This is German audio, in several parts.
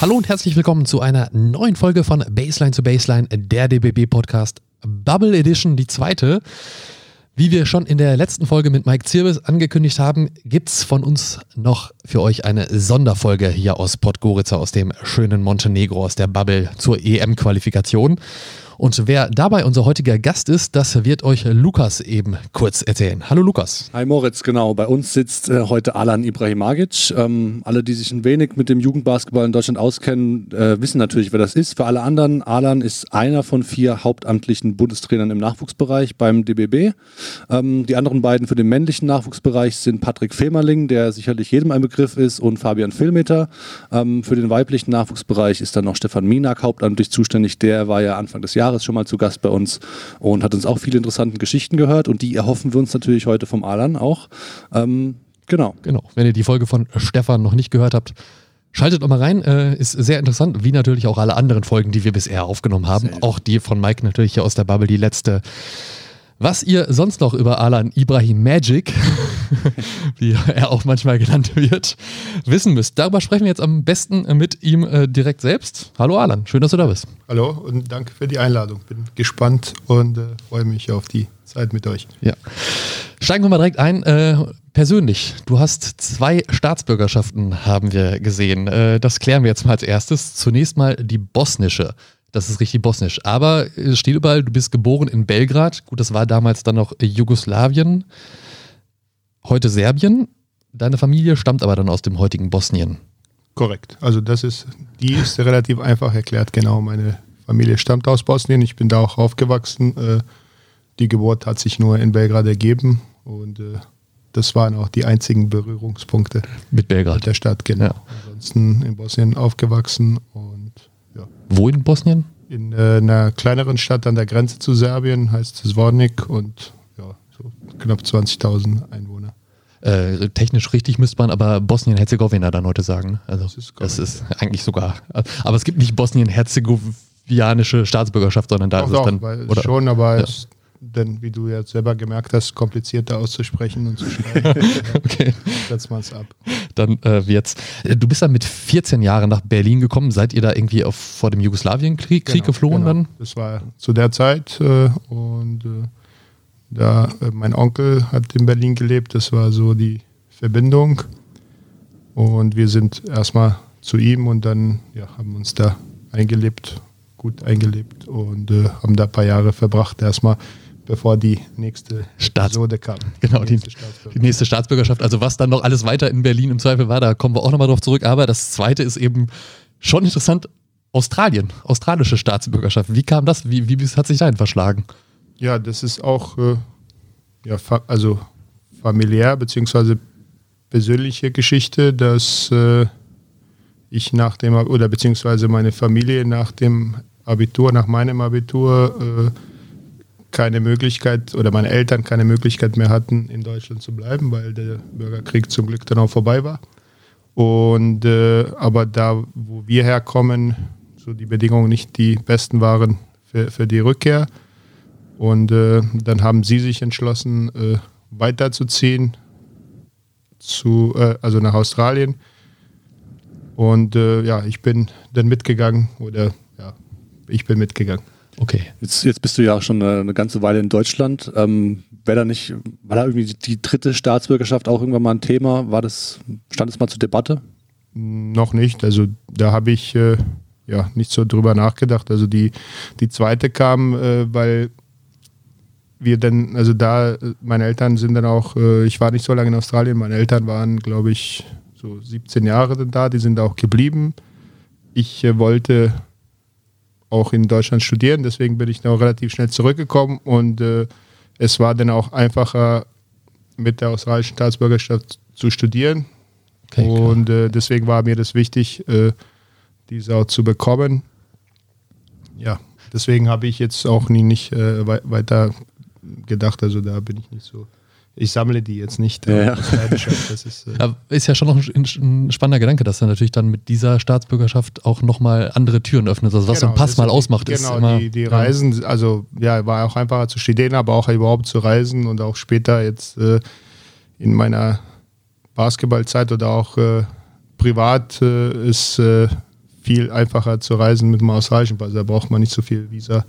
Hallo und herzlich willkommen zu einer neuen Folge von Baseline zu Baseline, der DBB Podcast Bubble Edition, die zweite. Wie wir schon in der letzten Folge mit Mike Zirbis angekündigt haben, gibt es von uns noch für euch eine Sonderfolge hier aus Podgorica, aus dem schönen Montenegro, aus der Bubble zur EM-Qualifikation. Und wer dabei unser heutiger Gast ist, das wird euch Lukas eben kurz erzählen. Hallo Lukas. Hi Moritz, genau. Bei uns sitzt äh, heute Alan Ibrahimagic. Ähm, alle, die sich ein wenig mit dem Jugendbasketball in Deutschland auskennen, äh, wissen natürlich, wer das ist. Für alle anderen, Alan ist einer von vier hauptamtlichen Bundestrainern im Nachwuchsbereich beim DBB. Ähm, die anderen beiden für den männlichen Nachwuchsbereich sind Patrick Femerling, der sicherlich jedem ein Begriff ist, und Fabian Filmeter. Ähm, für den weiblichen Nachwuchsbereich ist dann noch Stefan Minak hauptamtlich zuständig. Der war ja Anfang des Jahres Jahres schon mal zu Gast bei uns und hat uns auch viele interessante Geschichten gehört und die erhoffen wir uns natürlich heute vom Alan auch. Ähm, genau. Genau. Wenn ihr die Folge von Stefan noch nicht gehört habt, Schaltet doch mal rein, äh, ist sehr interessant, wie natürlich auch alle anderen Folgen, die wir bisher aufgenommen haben. Sehr. Auch die von Mike natürlich hier aus der Bubble, die letzte was ihr sonst noch über Alan Ibrahim Magic, wie er auch manchmal genannt wird, wissen müsst. Darüber sprechen wir jetzt am besten mit ihm äh, direkt selbst. Hallo Alan, schön, dass du da bist. Hallo und danke für die Einladung. Bin gespannt und äh, freue mich auf die Zeit mit euch. Ja. Steigen wir mal direkt ein. Äh, persönlich, du hast zwei Staatsbürgerschaften, haben wir gesehen. Äh, das klären wir jetzt mal als erstes. Zunächst mal die bosnische. Das ist richtig bosnisch. Aber es steht überall, du bist geboren in Belgrad. Gut, das war damals dann noch Jugoslawien. Heute Serbien. Deine Familie stammt aber dann aus dem heutigen Bosnien. Korrekt. Also das ist, die ist relativ einfach erklärt. Genau, meine Familie stammt aus Bosnien. Ich bin da auch aufgewachsen. Äh, die Geburt hat sich nur in Belgrad ergeben und äh, das waren auch die einzigen Berührungspunkte mit Belgrad mit der Stadt. Genau. Ja. Ansonsten in Bosnien aufgewachsen und. Wo in Bosnien? In äh, einer kleineren Stadt an der Grenze zu Serbien, heißt Zvornik und ja, so knapp 20.000 Einwohner. Äh, technisch richtig müsste man aber Bosnien-Herzegowina dann heute sagen. Ne? Also das ist, das ist eigentlich sogar. Aber es gibt nicht Bosnien-Herzegowianische Staatsbürgerschaft, sondern da doch, ist es dann. Weil oder, schon, aber ja. es denn wie du ja selber gemerkt hast, komplizierter auszusprechen und zu schreiben. okay. Setzt man es ab. Dann äh, wird's. Äh, du bist dann mit 14 Jahren nach Berlin gekommen. Seid ihr da irgendwie auf, vor dem Jugoslawienkrieg genau, geflohen genau. dann? Das war zu der Zeit äh, und äh, da äh, mein Onkel hat in Berlin gelebt. Das war so die Verbindung und wir sind erstmal zu ihm und dann ja, haben uns da eingelebt, gut eingelebt und äh, haben da ein paar Jahre verbracht erstmal bevor die nächste Staats Episode kam. Genau, die nächste, die, die nächste, Staatsbürgerschaft. Also was dann noch alles weiter in Berlin im Zweifel war, da kommen wir auch nochmal drauf zurück. Aber das Zweite ist eben schon interessant, Australien, australische Staatsbürgerschaft. Wie kam das? Wie, wie hat sich dahin verschlagen? Ja, das ist auch äh, ja, fa also familiär bzw. persönliche Geschichte, dass äh, ich nach dem oder beziehungsweise meine Familie nach dem Abitur, nach meinem Abitur äh, keine Möglichkeit oder meine Eltern keine Möglichkeit mehr hatten, in Deutschland zu bleiben, weil der Bürgerkrieg zum Glück dann auch vorbei war. Und äh, aber da, wo wir herkommen, so die Bedingungen nicht die besten waren für, für die Rückkehr. Und äh, dann haben sie sich entschlossen, äh, weiterzuziehen, zu, äh, also nach Australien. Und äh, ja, ich bin dann mitgegangen oder ja, ich bin mitgegangen. Okay. Jetzt, jetzt bist du ja schon eine, eine ganze Weile in Deutschland. Ähm, Wäre da nicht, war da irgendwie die dritte Staatsbürgerschaft auch irgendwann mal ein Thema? War das, stand es mal zur Debatte? Noch nicht. Also da habe ich äh, ja nicht so drüber nachgedacht. Also die, die zweite kam, äh, weil wir dann, also da, meine Eltern sind dann auch, äh, ich war nicht so lange in Australien, meine Eltern waren, glaube ich, so 17 Jahre dann da, die sind auch geblieben. Ich äh, wollte auch in Deutschland studieren. Deswegen bin ich noch relativ schnell zurückgekommen und äh, es war dann auch einfacher, mit der australischen Staatsbürgerschaft zu studieren. Okay, und äh, deswegen war mir das wichtig, äh, diese auch zu bekommen. Ja, deswegen habe ich jetzt auch nie nicht äh, weiter gedacht. Also da bin ich nicht so ich sammle die jetzt nicht. Ja. Das ist, äh ja, ist, ja schon noch ein, ein, spannender Gedanke, dass er natürlich dann mit dieser Staatsbürgerschaft auch nochmal andere Türen öffnet. Also was genau, so ein Pass mal ausmacht, genau, ist immer. Die, die Reisen, also ja, war auch einfacher zu studieren, aber auch überhaupt zu reisen und auch später jetzt äh, in meiner Basketballzeit oder auch äh, privat äh, ist äh, viel einfacher zu reisen mit dem australischen Pass. Da braucht man nicht so viel Visa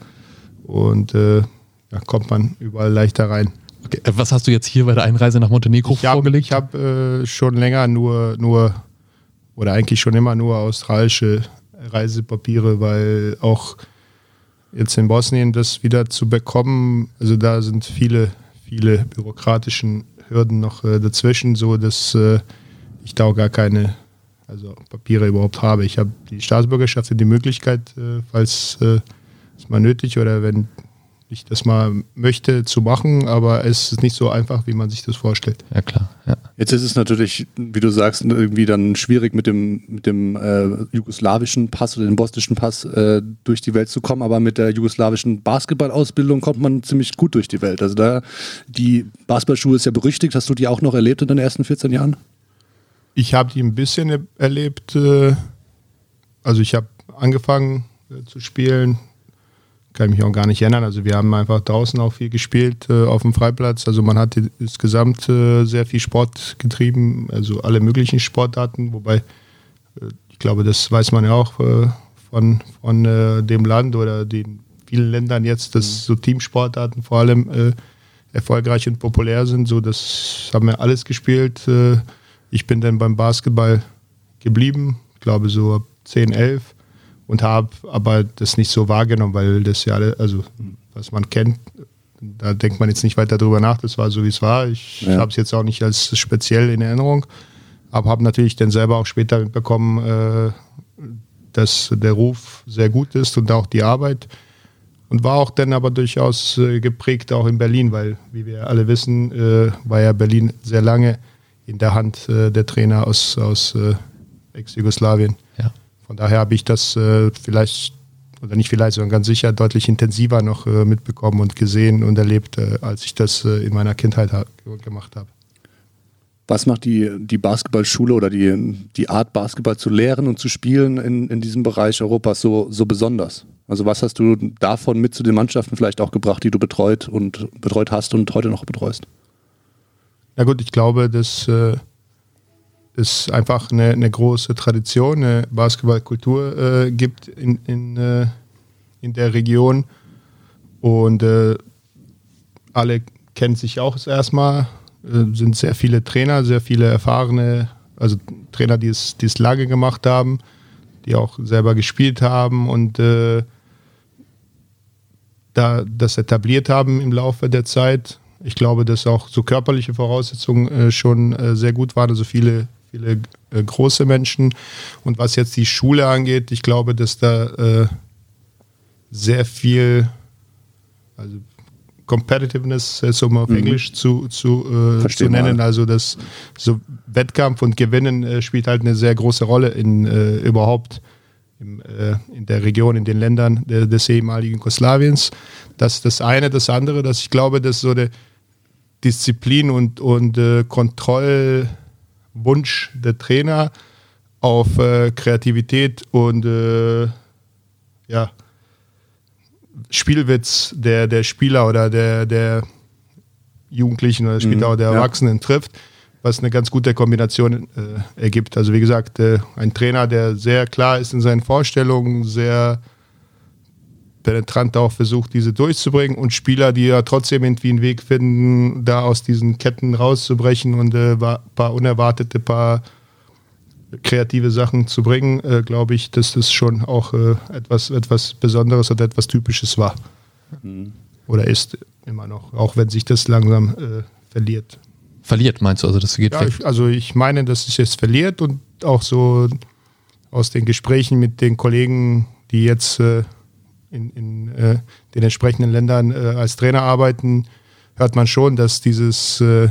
und äh, da kommt man überall leichter rein. Okay. Äh, was hast du jetzt hier bei der Einreise nach Montenegro ich hab, vorgelegt? Ich habe äh, schon länger nur, nur oder eigentlich schon immer nur australische Reisepapiere, weil auch jetzt in Bosnien das wieder zu bekommen, also da sind viele, viele bürokratischen Hürden noch äh, dazwischen, so dass äh, ich da auch gar keine also Papiere überhaupt habe. Ich habe die Staatsbürgerschaft und die Möglichkeit, äh, falls äh, es mal nötig oder wenn ich das mal möchte, zu machen, aber es ist nicht so einfach, wie man sich das vorstellt. Ja, klar. Ja. Jetzt ist es natürlich, wie du sagst, irgendwie dann schwierig mit dem, mit dem äh, jugoslawischen Pass oder dem bosnischen Pass äh, durch die Welt zu kommen, aber mit der jugoslawischen Basketballausbildung kommt man ziemlich gut durch die Welt. Also da, die Basketballschule ist ja berüchtigt. Hast du die auch noch erlebt in deinen ersten 14 Jahren? Ich habe die ein bisschen erlebt. Äh, also ich habe angefangen äh, zu spielen, kann ich mich auch gar nicht erinnern. Also wir haben einfach draußen auch viel gespielt äh, auf dem Freiplatz. Also man hat insgesamt äh, sehr viel Sport getrieben, also alle möglichen Sportarten, wobei äh, ich glaube, das weiß man ja auch äh, von, von äh, dem Land oder den vielen Ländern jetzt, dass mhm. so Teamsportarten vor allem äh, erfolgreich und populär sind. So, das haben wir alles gespielt. ich bin dann beim Basketball geblieben, ich glaube so ab 10, 11 und habe aber das nicht so wahrgenommen, weil das ja, also was man kennt, da denkt man jetzt nicht weiter drüber nach, das war so, wie es war. Ich ja. habe es jetzt auch nicht als speziell in Erinnerung, aber habe natürlich dann selber auch später mitbekommen, äh, dass der Ruf sehr gut ist und auch die Arbeit. Und war auch dann aber durchaus äh, geprägt auch in Berlin, weil, wie wir alle wissen, äh, war ja Berlin sehr lange in der Hand äh, der Trainer aus, aus äh, Ex-Jugoslawien. Von daher habe ich das äh, vielleicht, oder nicht vielleicht, sondern ganz sicher deutlich intensiver noch äh, mitbekommen und gesehen und erlebt, äh, als ich das äh, in meiner Kindheit ha gemacht habe. Was macht die, die Basketballschule oder die, die Art, Basketball zu lehren und zu spielen in, in diesem Bereich Europas so, so besonders? Also was hast du davon mit zu den Mannschaften vielleicht auch gebracht, die du betreut und betreut hast und heute noch betreust? Na gut, ich glaube, dass äh, es einfach eine, eine große Tradition, eine Basketballkultur äh, gibt in, in, äh, in der Region. Und äh, alle kennen sich auch erstmal, äh, sind sehr viele Trainer, sehr viele erfahrene, also Trainer, die es, die es lange gemacht haben, die auch selber gespielt haben und äh, da das etabliert haben im Laufe der Zeit. Ich glaube, dass auch so körperliche Voraussetzungen äh, schon äh, sehr gut waren. Also viele viele äh, große Menschen. Und was jetzt die Schule angeht, ich glaube, dass da äh, sehr viel, also Competitiveness, ist um auf mhm. Englisch zu, zu, äh, zu nennen, mal. also das so Wettkampf und Gewinnen äh, spielt halt eine sehr große Rolle in äh, überhaupt im, äh, in der Region, in den Ländern des ehemaligen Jugoslawiens. Das ist das eine. Das andere, dass ich glaube, dass so eine Disziplin und, und äh, Kontroll, Wunsch der Trainer auf äh, Kreativität und äh, ja, Spielwitz der, der Spieler oder der, der Jugendlichen oder später mhm, auch der Erwachsenen ja. trifft, was eine ganz gute Kombination äh, ergibt. Also wie gesagt, äh, ein Trainer, der sehr klar ist in seinen Vorstellungen, sehr penetrant auch versucht, diese durchzubringen und Spieler, die ja trotzdem irgendwie einen Weg finden, da aus diesen Ketten rauszubrechen und ein äh, paar unerwartete, paar kreative Sachen zu bringen, äh, glaube ich, dass das schon auch äh, etwas, etwas Besonderes oder etwas Typisches war. Mhm. Oder ist immer noch, auch wenn sich das langsam äh, verliert. Verliert, meinst du? Also das geht ja, ich, also ich meine, dass es jetzt verliert und auch so aus den Gesprächen mit den Kollegen, die jetzt äh, in, in äh, den entsprechenden Ländern äh, als Trainer arbeiten, hört man schon, dass dieses, äh,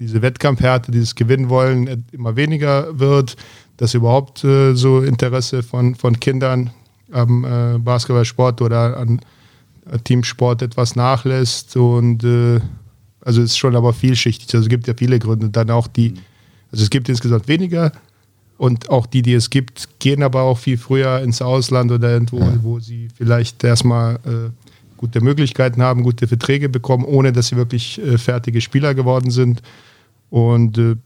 diese Wettkampfhärte, dieses Gewinnwollen immer weniger wird, dass überhaupt äh, so Interesse von, von Kindern am äh, Basketballsport oder an Teamsport etwas nachlässt und äh, also es ist schon aber vielschichtig. Also es gibt ja viele Gründe. Dann auch die, also es gibt insgesamt weniger und auch die, die es gibt, gehen aber auch viel früher ins Ausland oder irgendwo, ja. wo sie vielleicht erstmal äh, gute Möglichkeiten haben, gute Verträge bekommen, ohne dass sie wirklich äh, fertige Spieler geworden sind. Und äh,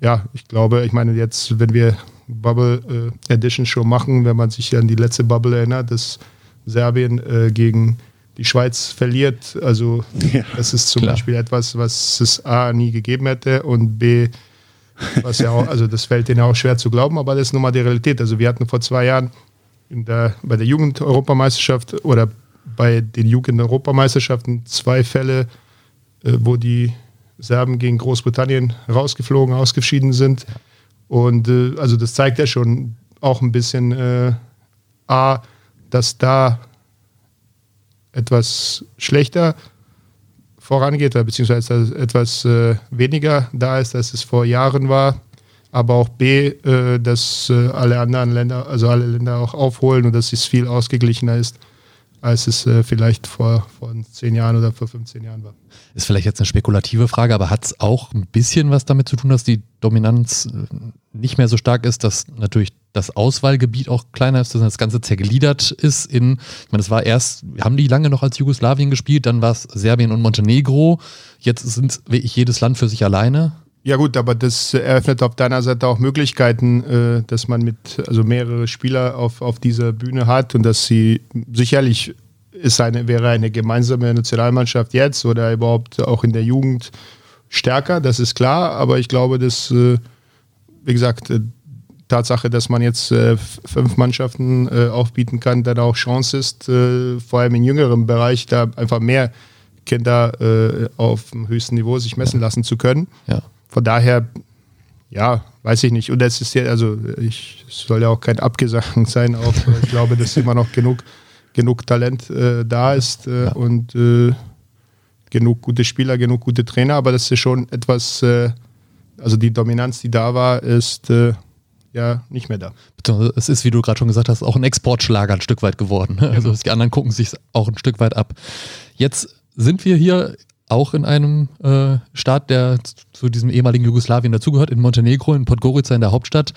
ja, ich glaube, ich meine jetzt, wenn wir Bubble äh, Edition schon machen, wenn man sich an die letzte Bubble erinnert, dass Serbien äh, gegen die Schweiz verliert. Also ja, das ist zum klar. Beispiel etwas, was es A nie gegeben hätte und B, was ja auch, also das fällt denen auch schwer zu glauben, aber das ist nun mal die Realität. Also wir hatten vor zwei Jahren der, bei der Jugend-Europameisterschaft oder bei den Jugend-Europameisterschaften zwei Fälle, äh, wo die Serben gegen Großbritannien rausgeflogen, ausgeschieden sind. Und äh, also das zeigt ja schon auch ein bisschen äh, A, dass da etwas schlechter vorangeht, beziehungsweise etwas äh, weniger da ist, als es vor Jahren war. Aber auch B, äh, dass äh, alle anderen Länder, also alle Länder auch aufholen und dass es viel ausgeglichener ist als es äh, vielleicht vor, vor zehn Jahren oder vor 15 Jahren war. Ist vielleicht jetzt eine spekulative Frage, aber hat es auch ein bisschen was damit zu tun, dass die Dominanz äh, nicht mehr so stark ist, dass natürlich das Auswahlgebiet auch kleiner ist, dass das Ganze zergliedert ist in, ich meine, das war erst, haben die lange noch als Jugoslawien gespielt, dann war es Serbien und Montenegro, jetzt sind wirklich jedes Land für sich alleine. Ja gut, aber das eröffnet auf deiner Seite auch Möglichkeiten, äh, dass man mit also mehrere Spieler auf, auf dieser Bühne hat und dass sie sicherlich ist eine, wäre eine gemeinsame Nationalmannschaft jetzt oder überhaupt auch in der Jugend stärker, das ist klar, aber ich glaube, dass, äh, wie gesagt, äh, Tatsache, dass man jetzt fünf Mannschaften aufbieten kann, dann auch Chance ist, vor allem im jüngeren Bereich da einfach mehr Kinder auf dem höchsten Niveau sich messen lassen zu können. Ja. Von daher, ja, weiß ich nicht. Und das ist ja, also ich soll ja auch kein Abgesang sein, auch ich glaube, dass immer noch genug, genug Talent äh, da ist äh, ja. und äh, genug gute Spieler, genug gute Trainer, aber das ist schon etwas, äh, also die Dominanz, die da war, ist äh, ja nicht mehr da. Es ist, wie du gerade schon gesagt hast, auch ein Exportschlager ein Stück weit geworden. Ne? Also die anderen gucken sich auch ein Stück weit ab. Jetzt sind wir hier auch in einem äh, Staat, der zu diesem ehemaligen Jugoslawien dazugehört, in Montenegro, in Podgorica in der Hauptstadt.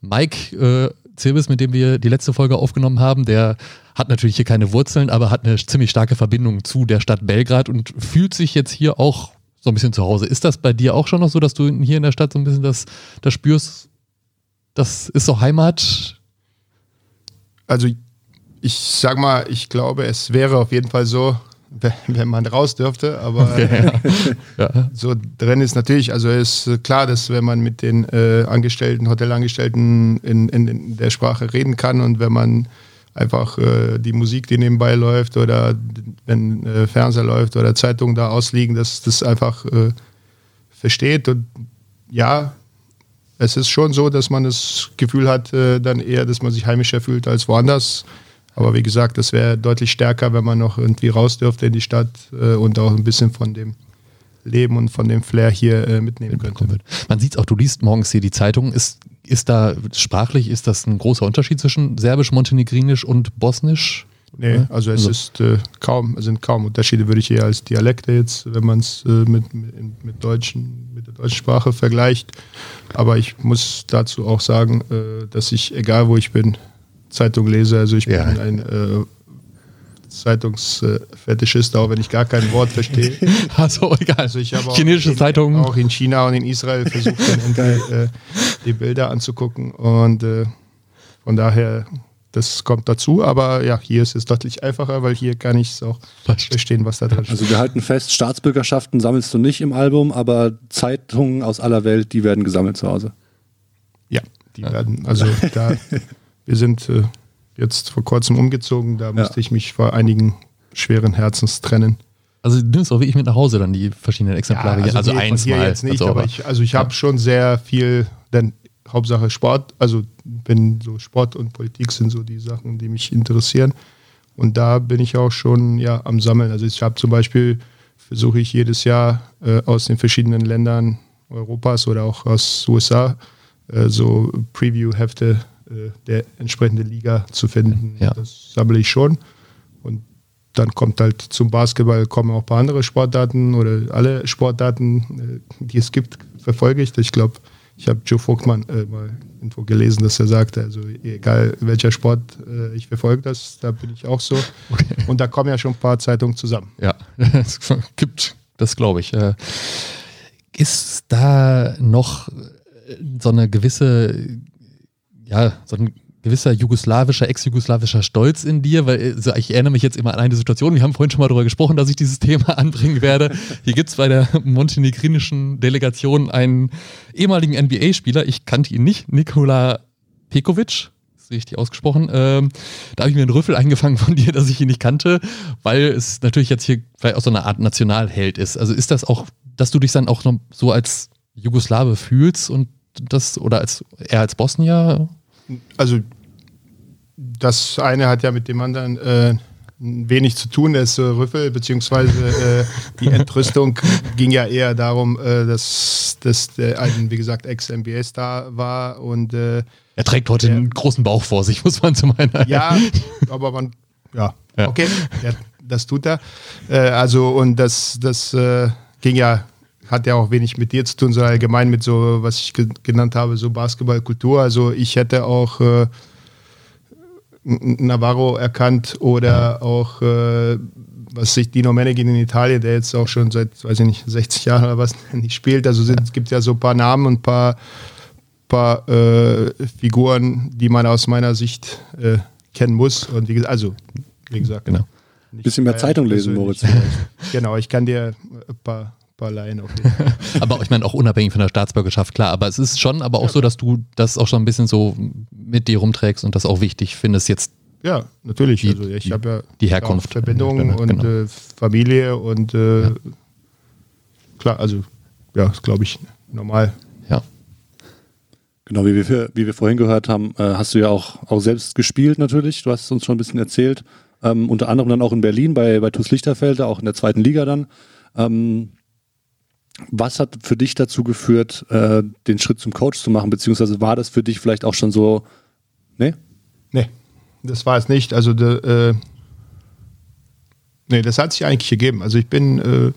Mike äh, Zirbis, mit dem wir die letzte Folge aufgenommen haben, der hat natürlich hier keine Wurzeln, aber hat eine ziemlich starke Verbindung zu der Stadt Belgrad und fühlt sich jetzt hier auch so ein bisschen zu Hause. Ist das bei dir auch schon noch so, dass du hier in der Stadt so ein bisschen das, das spürst? Das ist so Heimat? Also ich sag mal, ich glaube, es wäre auf jeden Fall so, wenn man raus dürfte, aber okay, ja. Ja. so drin ist natürlich, also ist klar, dass wenn man mit den äh, Angestellten, Hotelangestellten in, in, in, der Sprache reden kann und wenn man einfach äh, die Musik, die nebenbei läuft oder wenn äh, Fernseher läuft oder Zeitungen da ausliegen, dass das einfach äh, versteht und ja, es ist schon so, dass man das Gefühl hat, äh, dann eher, dass man sich heimischer fühlt als woanders. Aber wie gesagt, das wäre deutlich stärker, wenn man noch irgendwie raus dürfte in die Stadt äh, und auch ein bisschen von dem Leben und von dem Flair hier äh, mitnehmen könnte. Man sieht es auch, du liest morgens hier die Zeitung. Ist, ist da sprachlich, ist das ein großer Unterschied zwischen Serbisch, Montenegrinisch und Bosnisch? Nee, also es also. ist äh, kaum, sind kaum Unterschiede, würde ich eher als Dialekte jetzt, wenn man es äh, mit, mit, mit, Deutschen, mit der deutschen Sprache vergleicht. Aber ich muss dazu auch sagen, äh, dass ich, egal wo ich bin, Zeitung lese. Also ich ja. bin ein äh, Zeitungsfetischist, auch wenn ich gar kein Wort verstehe. also egal. Also ich habe Chinesische auch, Zeitungen. auch in China und in Israel versucht, äh, die Bilder anzugucken. Und äh, von daher, das kommt dazu. Aber ja, hier ist es deutlich einfacher, weil hier kann ich es auch verstehen, was da drin steht. Also wir halten fest, Staatsbürgerschaften sammelst du nicht im Album, aber Zeitungen aus aller Welt, die werden gesammelt zu Hause. Ja, die werden, also da Wir sind äh, jetzt vor kurzem umgezogen, da musste ja. ich mich vor einigen schweren Herzens trennen. Also du nimmst auch wirklich mit nach Hause dann die verschiedenen Exemplare. Ja, also, also eins mal. Jetzt nicht, also, aber ich, also ich ja. habe schon sehr viel, denn Hauptsache Sport, also wenn so Sport und Politik sind so die Sachen, die mich interessieren. Und da bin ich auch schon ja am Sammeln. Also ich habe zum Beispiel, versuche ich jedes Jahr äh, aus den verschiedenen Ländern Europas oder auch aus USA äh, so Preview-Hefte der entsprechenden Liga zu finden. Ja. Das sammle ich schon. Und dann kommt halt zum Basketball kommen auch ein paar andere Sportdaten oder alle Sportdaten, äh, die es gibt, verfolge ich. Ich glaube, ich habe Joe Vogtmann äh, mal irgendwo gelesen, dass er sagte, also egal welcher Sport äh, ich verfolge das, da bin ich auch so. Okay. Und da kommen ja schon ein paar Zeitungen zusammen. Ja, es gibt, das glaube ich. Äh, ist da noch so eine gewisse ja, so ein gewisser jugoslawischer, ex-jugoslawischer Stolz in dir, weil also ich erinnere mich jetzt immer an eine Situation, wir haben vorhin schon mal darüber gesprochen, dass ich dieses Thema anbringen werde. Hier gibt es bei der montenegrinischen Delegation einen ehemaligen NBA-Spieler, ich kannte ihn nicht, Nikola Pekovic, richtig ausgesprochen. Ähm, da habe ich mir einen Rüffel eingefangen von dir, dass ich ihn nicht kannte, weil es natürlich jetzt hier vielleicht auch so eine Art Nationalheld ist. Also ist das auch, dass du dich dann auch noch so als Jugoslawe fühlst und das, oder als eher als Bosnier? Also das eine hat ja mit dem anderen äh, wenig zu tun, das äh, Rüffel, beziehungsweise äh, die Entrüstung ging ja eher darum, äh, dass, dass der ein, wie gesagt, Ex-NBA-Star war und äh, er trägt heute einen großen Bauch vor sich, muss man zu meiner. Ja, aber man, ja, ja. okay, ja, das tut er. Äh, also und das, das äh, ging ja hat ja auch wenig mit dir zu tun, sondern allgemein mit so, was ich genannt habe, so Basketballkultur. Also ich hätte auch äh, Navarro erkannt oder auch, äh, was sich Dino Meneghin in Italien, der jetzt auch schon seit, weiß ich nicht, 60 Jahren oder was nicht spielt. Also es gibt ja so ein paar Namen und ein paar, paar äh, Figuren, die man aus meiner Sicht äh, kennen muss. Und wie, also, wie gesagt, genau. Ein bisschen mehr Zeitung lesen, Moritz. genau, ich kann dir ein paar Laien auf Aber ich meine auch unabhängig von der Staatsbürgerschaft, klar. Aber es ist schon aber auch ja. so, dass du das auch schon ein bisschen so mit dir rumträgst und das auch wichtig findest jetzt. Ja, natürlich. Die, also ich habe ja die Herkunft. Verbindungen und genau. äh, Familie und äh, ja. klar, also ja, ist glaube ich normal. Ja. Genau, wie wir, wie wir vorhin gehört haben, äh, hast du ja auch, auch selbst gespielt natürlich. Du hast uns schon ein bisschen erzählt. Ähm, unter anderem dann auch in Berlin bei, bei TuS Lichterfelde, auch in der zweiten Liga dann. Ähm, was hat für dich dazu geführt, äh, den Schritt zum Coach zu machen? Beziehungsweise war das für dich vielleicht auch schon so, ne? Nee, das war es nicht. Also, de, äh, nee, das hat sich eigentlich gegeben. Also, ich bin äh,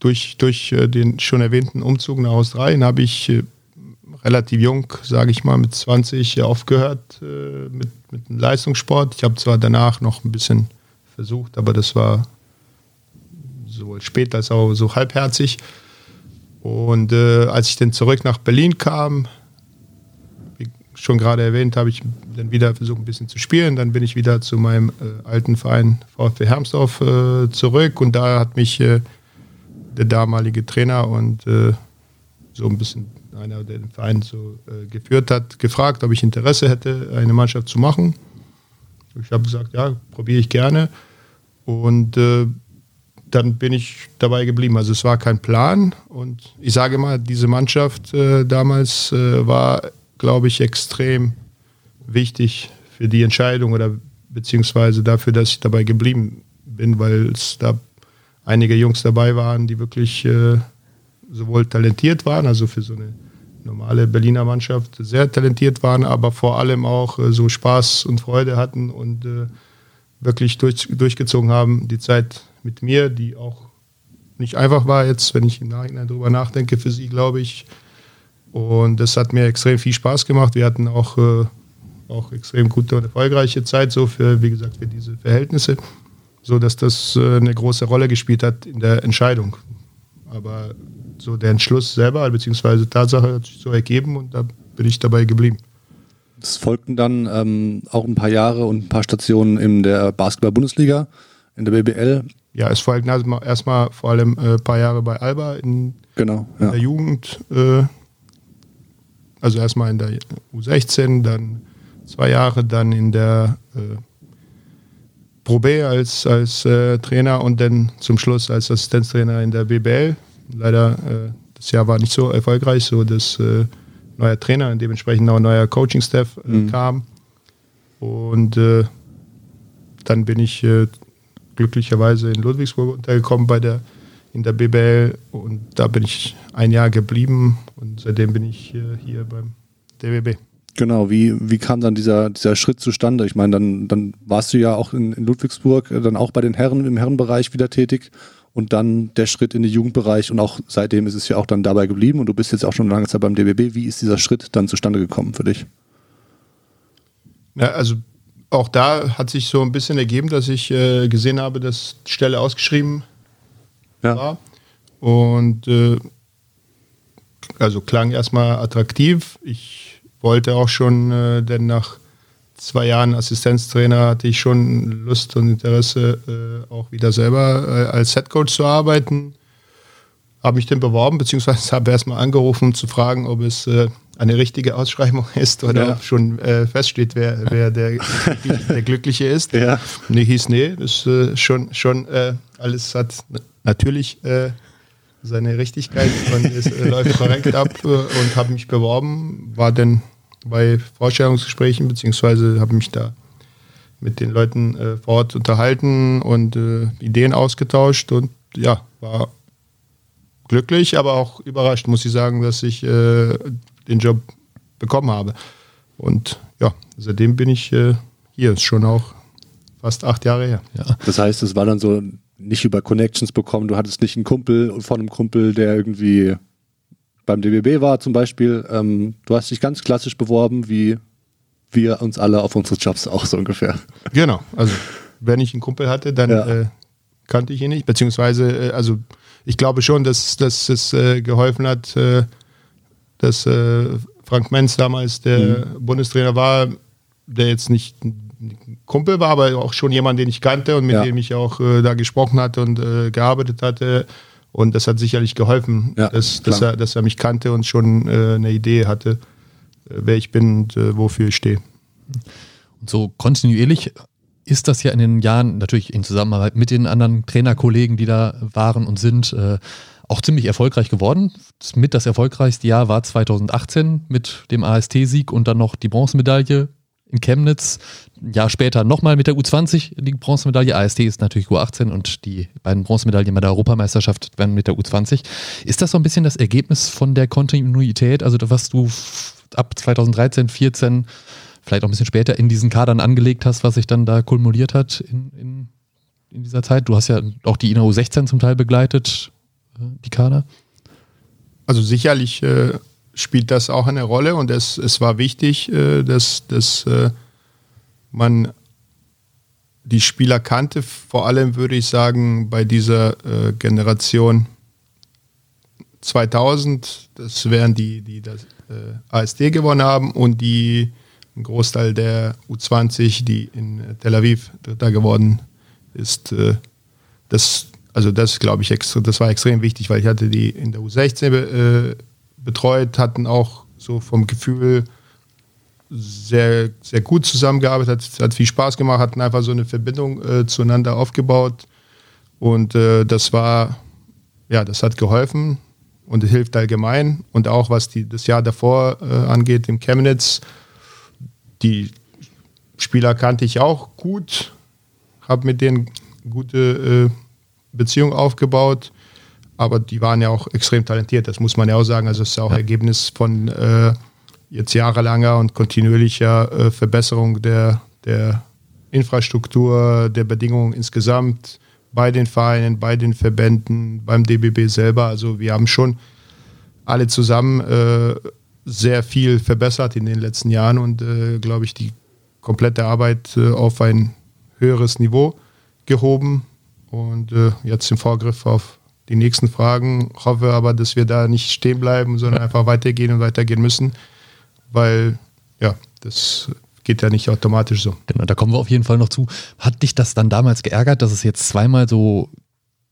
durch, durch äh, den schon erwähnten Umzug nach Australien, habe ich äh, relativ jung, sage ich mal, mit 20 aufgehört äh, mit, mit dem Leistungssport. Ich habe zwar danach noch ein bisschen versucht, aber das war sowohl spät als auch so halbherzig. Und äh, als ich dann zurück nach Berlin kam, wie schon gerade erwähnt, habe ich dann wieder versucht, ein bisschen zu spielen. Dann bin ich wieder zu meinem äh, alten Verein VfB Hermsdorf äh, zurück und da hat mich äh, der damalige Trainer und äh, so ein bisschen einer, der den Verein so äh, geführt hat, gefragt, ob ich Interesse hätte, eine Mannschaft zu machen. Ich habe gesagt, ja, probiere ich gerne. Und dann bin ich dabei geblieben. Also es war kein Plan und ich sage mal, diese Mannschaft äh, damals äh, war, glaube ich, extrem wichtig für die Entscheidung oder beziehungsweise dafür, dass ich dabei geblieben bin, weil es da einige Jungs dabei waren, die wirklich äh, sowohl talentiert waren, also für so eine normale Berliner Mannschaft sehr talentiert waren, aber vor allem auch äh, so Spaß und Freude hatten und äh, wirklich durch, durchgezogen haben, die Zeit mit mir, die auch nicht einfach war jetzt, wenn ich im Nachhinein darüber nachdenke, für sie, glaube ich. Und das hat mir extrem viel Spaß gemacht. Wir hatten auch, äh, auch extrem gute und erfolgreiche Zeit, so für, wie gesagt, für diese Verhältnisse, so dass das äh, eine große Rolle gespielt hat in der Entscheidung. Aber so der Entschluss selber, beziehungsweise Tatsache hat sich so ergeben und da bin ich dabei geblieben. Es folgten dann ähm, auch ein paar Jahre und ein paar Stationen in der Basketball-Bundesliga, in der BBL ja, es folgten also erstmal vor allem ein äh, paar Jahre bei Alba in, genau, in der Jugend. Äh, also erstmal in der U16, dann zwei Jahre, dann in der äh, Pro B als, als äh, Trainer und dann zum Schluss als Assistenztrainer in der BBL. Leider, äh, das Jahr war nicht so erfolgreich, so dass äh, neuer Trainer und dementsprechend auch ein neuer Coaching-Staff äh, mhm. kam. Und äh, dann bin ich glücklicherweise in Ludwigsburg untergekommen bei der, in der BBL und da bin ich ein Jahr geblieben und seitdem bin ich hier, hier beim DBB. Genau, wie, wie kam dann dieser, dieser Schritt zustande? Ich meine, dann, dann warst du ja auch in, in Ludwigsburg, äh, dann auch bei den Herren im Herrenbereich wieder tätig und dann der Schritt in den Jugendbereich und auch seitdem ist es ja auch dann dabei geblieben und du bist jetzt auch schon lange Zeit beim DBB. Wie ist dieser Schritt dann zustande gekommen für dich? Ja, also auch da hat sich so ein bisschen ergeben, dass ich äh, gesehen habe, dass die Stelle ausgeschrieben ja. war. Und äh, also klang erstmal attraktiv. Ich wollte auch schon, äh, denn nach zwei Jahren Assistenztrainer hatte ich schon Lust und Interesse, äh, auch wieder selber äh, als Headcoach zu arbeiten. Habe mich dann beworben, beziehungsweise habe erstmal angerufen, um zu fragen, ob es äh, eine richtige Ausschreibung ist oder ja. ob schon äh, feststeht, wer, wer der, der Glückliche ist. Ja. Nee, hieß, nee, das ist äh, schon, schon alles hat natürlich seine Richtigkeit und es läuft korrekt ab und habe mich beworben, war dann bei Vorstellungsgesprächen, beziehungsweise habe mich da mit den Leuten vor Ort unterhalten und Ideen ausgetauscht und ja, war glücklich, aber auch überrascht, muss ich sagen, dass ich äh, den Job bekommen habe. Und ja, seitdem bin ich äh, hier, ist schon auch fast acht Jahre her. Ja. Das heißt, es war dann so nicht über Connections bekommen, du hattest nicht einen Kumpel von einem Kumpel, der irgendwie beim DBB war zum Beispiel, ähm, du hast dich ganz klassisch beworben, wie wir uns alle auf unsere Jobs auch so ungefähr. Genau, also wenn ich einen Kumpel hatte, dann ja. äh, kannte ich ihn nicht, beziehungsweise, äh, also ich glaube schon, dass, dass es äh, geholfen hat, äh, dass äh, Frank Menz damals der mhm. Bundestrainer war, der jetzt nicht ein Kumpel war, aber auch schon jemand, den ich kannte und mit ja. dem ich auch äh, da gesprochen hatte und gearbeitet hatte und das hat sicherlich geholfen, ja, dass, dass, er, dass er mich kannte und schon äh, eine Idee hatte, äh, wer ich bin und äh, wofür ich stehe. Und so kontinuierlich ist das ja in den Jahren, natürlich in Zusammenarbeit mit den anderen Trainerkollegen, die da waren und sind, äh, auch ziemlich erfolgreich geworden. Das mit das erfolgreichste Jahr war 2018 mit dem AST-Sieg und dann noch die Bronzemedaille in Chemnitz. Ein Jahr später nochmal mit der U20 die Bronzemedaille. AST ist natürlich U18 und die beiden Bronzemedaillen bei der Europameisterschaft werden mit der U20. Ist das so ein bisschen das Ergebnis von der Kontinuität, also was du ab 2013, 14, vielleicht auch ein bisschen später in diesen Kadern angelegt hast, was sich dann da kumuliert hat in, in, in dieser Zeit? Du hast ja auch die INA U16 zum Teil begleitet, äh, die Kader. Also sicherlich äh, spielt das auch eine Rolle und es, es war wichtig, äh, dass, dass äh, man die Spieler kannte, vor allem würde ich sagen, bei dieser äh, Generation 2000, das wären die, die das äh, ASD gewonnen haben und die ein Großteil der U20, die in Tel Aviv Dritter geworden ist. Äh, das, also das glaube ich, extra, das war extrem wichtig, weil ich hatte die in der U16 betreut, hatten auch so vom Gefühl sehr, sehr gut zusammengearbeitet, hat, hat viel Spaß gemacht, hatten einfach so eine Verbindung äh, zueinander aufgebaut. Und äh, das war, ja, das hat geholfen und hilft allgemein. Und auch was die, das Jahr davor äh, angeht, im Chemnitz, die Spieler kannte ich auch gut, habe mit denen gute äh, Beziehung aufgebaut aber die waren ja auch extrem talentiert, das muss man ja auch sagen. Also es ist ja auch ja. Ergebnis von äh, jetzt jahrelanger und kontinuierlicher äh, Verbesserung der, der Infrastruktur, der Bedingungen insgesamt bei den Vereinen, bei den Verbänden, beim DBB selber. Also wir haben schon alle zusammen äh, sehr viel verbessert in den letzten Jahren und äh, glaube ich die komplette Arbeit äh, auf ein höheres Niveau gehoben und äh, jetzt im Vorgriff auf die nächsten Fragen. Hoffe aber, dass wir da nicht stehen bleiben, sondern einfach weitergehen und weitergehen müssen, weil ja, das geht ja nicht automatisch so. Genau, da kommen wir auf jeden Fall noch zu. Hat dich das dann damals geärgert, dass es jetzt zweimal so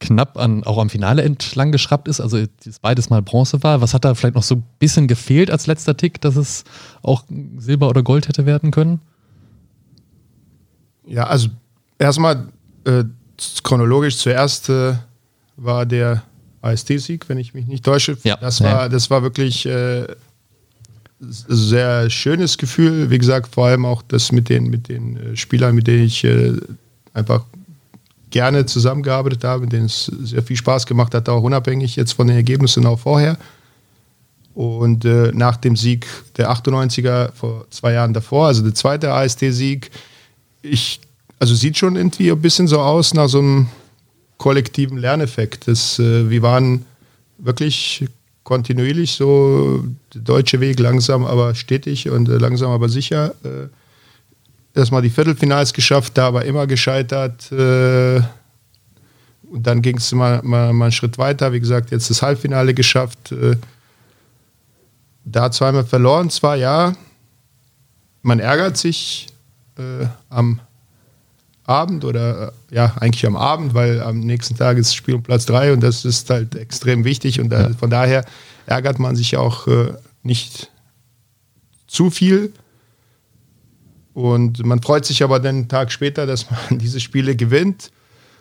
knapp an, auch am Finale entlang geschraubt ist, also beides mal Bronze war. Was hat da vielleicht noch so ein bisschen gefehlt als letzter Tick, dass es auch Silber oder Gold hätte werden können? Ja, also erstmal äh, chronologisch zuerst äh, war der AST-Sieg, wenn ich mich nicht täusche. Ja. Das, war, ja. das war wirklich äh, sehr schönes Gefühl. Wie gesagt, vor allem auch das mit den, mit den äh, Spielern, mit denen ich äh, einfach gerne zusammengearbeitet habe, mit denen es sehr viel Spaß gemacht hat, auch unabhängig jetzt von den Ergebnissen auch vorher. Und äh, nach dem Sieg der 98er vor zwei Jahren davor, also der zweite AST-Sieg, ich, also sieht schon irgendwie ein bisschen so aus nach so einem kollektiven Lerneffekt. Das, äh, wir waren wirklich kontinuierlich so der deutsche Weg langsam, aber stetig und äh, langsam, aber sicher. Erstmal die Viertelfinals geschafft, da aber immer gescheitert. Äh, und dann ging es mal, mal, mal, einen Schritt weiter. Wie gesagt, jetzt das Halbfinale geschafft. Äh, da zweimal verloren, zwar ja, man ärgert sich äh, am Abend oder äh, ja, eigentlich am Abend, weil am nächsten Tag ist Spiel um Platz 3 und das ist halt extrem wichtig und da, von daher ärgert man sich auch äh, nicht zu viel. Und man freut sich aber den Tag später, dass man diese Spiele gewinnt.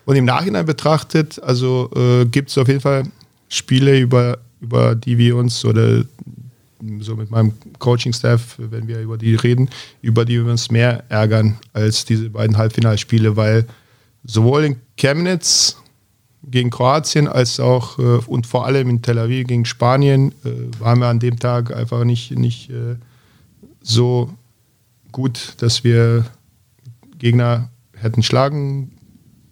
Und im Nachhinein betrachtet, also äh, gibt es auf jeden Fall Spiele, über, über die wir uns oder so mit meinem Coaching-Staff, wenn wir über die reden, über die wir uns mehr ärgern als diese beiden Halbfinalspiele, weil sowohl in Chemnitz gegen Kroatien als auch äh, und vor allem in Tel Aviv gegen Spanien äh, waren wir an dem Tag einfach nicht, nicht äh, so gut, dass wir Gegner hätten schlagen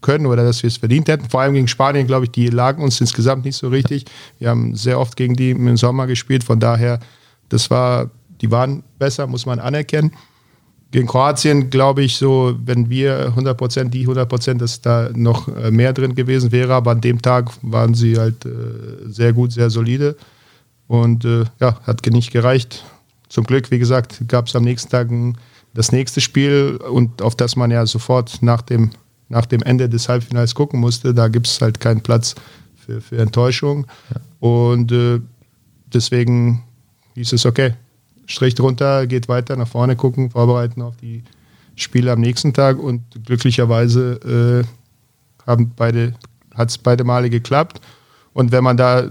können oder dass wir es verdient hätten. Vor allem gegen Spanien, glaube ich, die lagen uns insgesamt nicht so richtig. Wir haben sehr oft gegen die im Sommer gespielt, von daher, das war, die waren besser, muss man anerkennen. Gegen Kroatien glaube ich so, wenn wir 100 Prozent, die 100 Prozent, dass da noch äh, mehr drin gewesen wäre. Aber an dem Tag waren sie halt äh, sehr gut, sehr solide. Und äh, ja, hat nicht gereicht. Zum Glück, wie gesagt, gab es am nächsten Tag ein, das nächste Spiel und auf das man ja sofort nach dem nach dem Ende des Halbfinals gucken musste. Da gibt es halt keinen Platz für, für Enttäuschung. Ja. Und äh, deswegen hieß es, okay, Strich drunter, geht weiter, nach vorne gucken, vorbereiten auf die Spiele am nächsten Tag. Und glücklicherweise äh, haben beide, hat es beide Male geklappt. Und wenn man da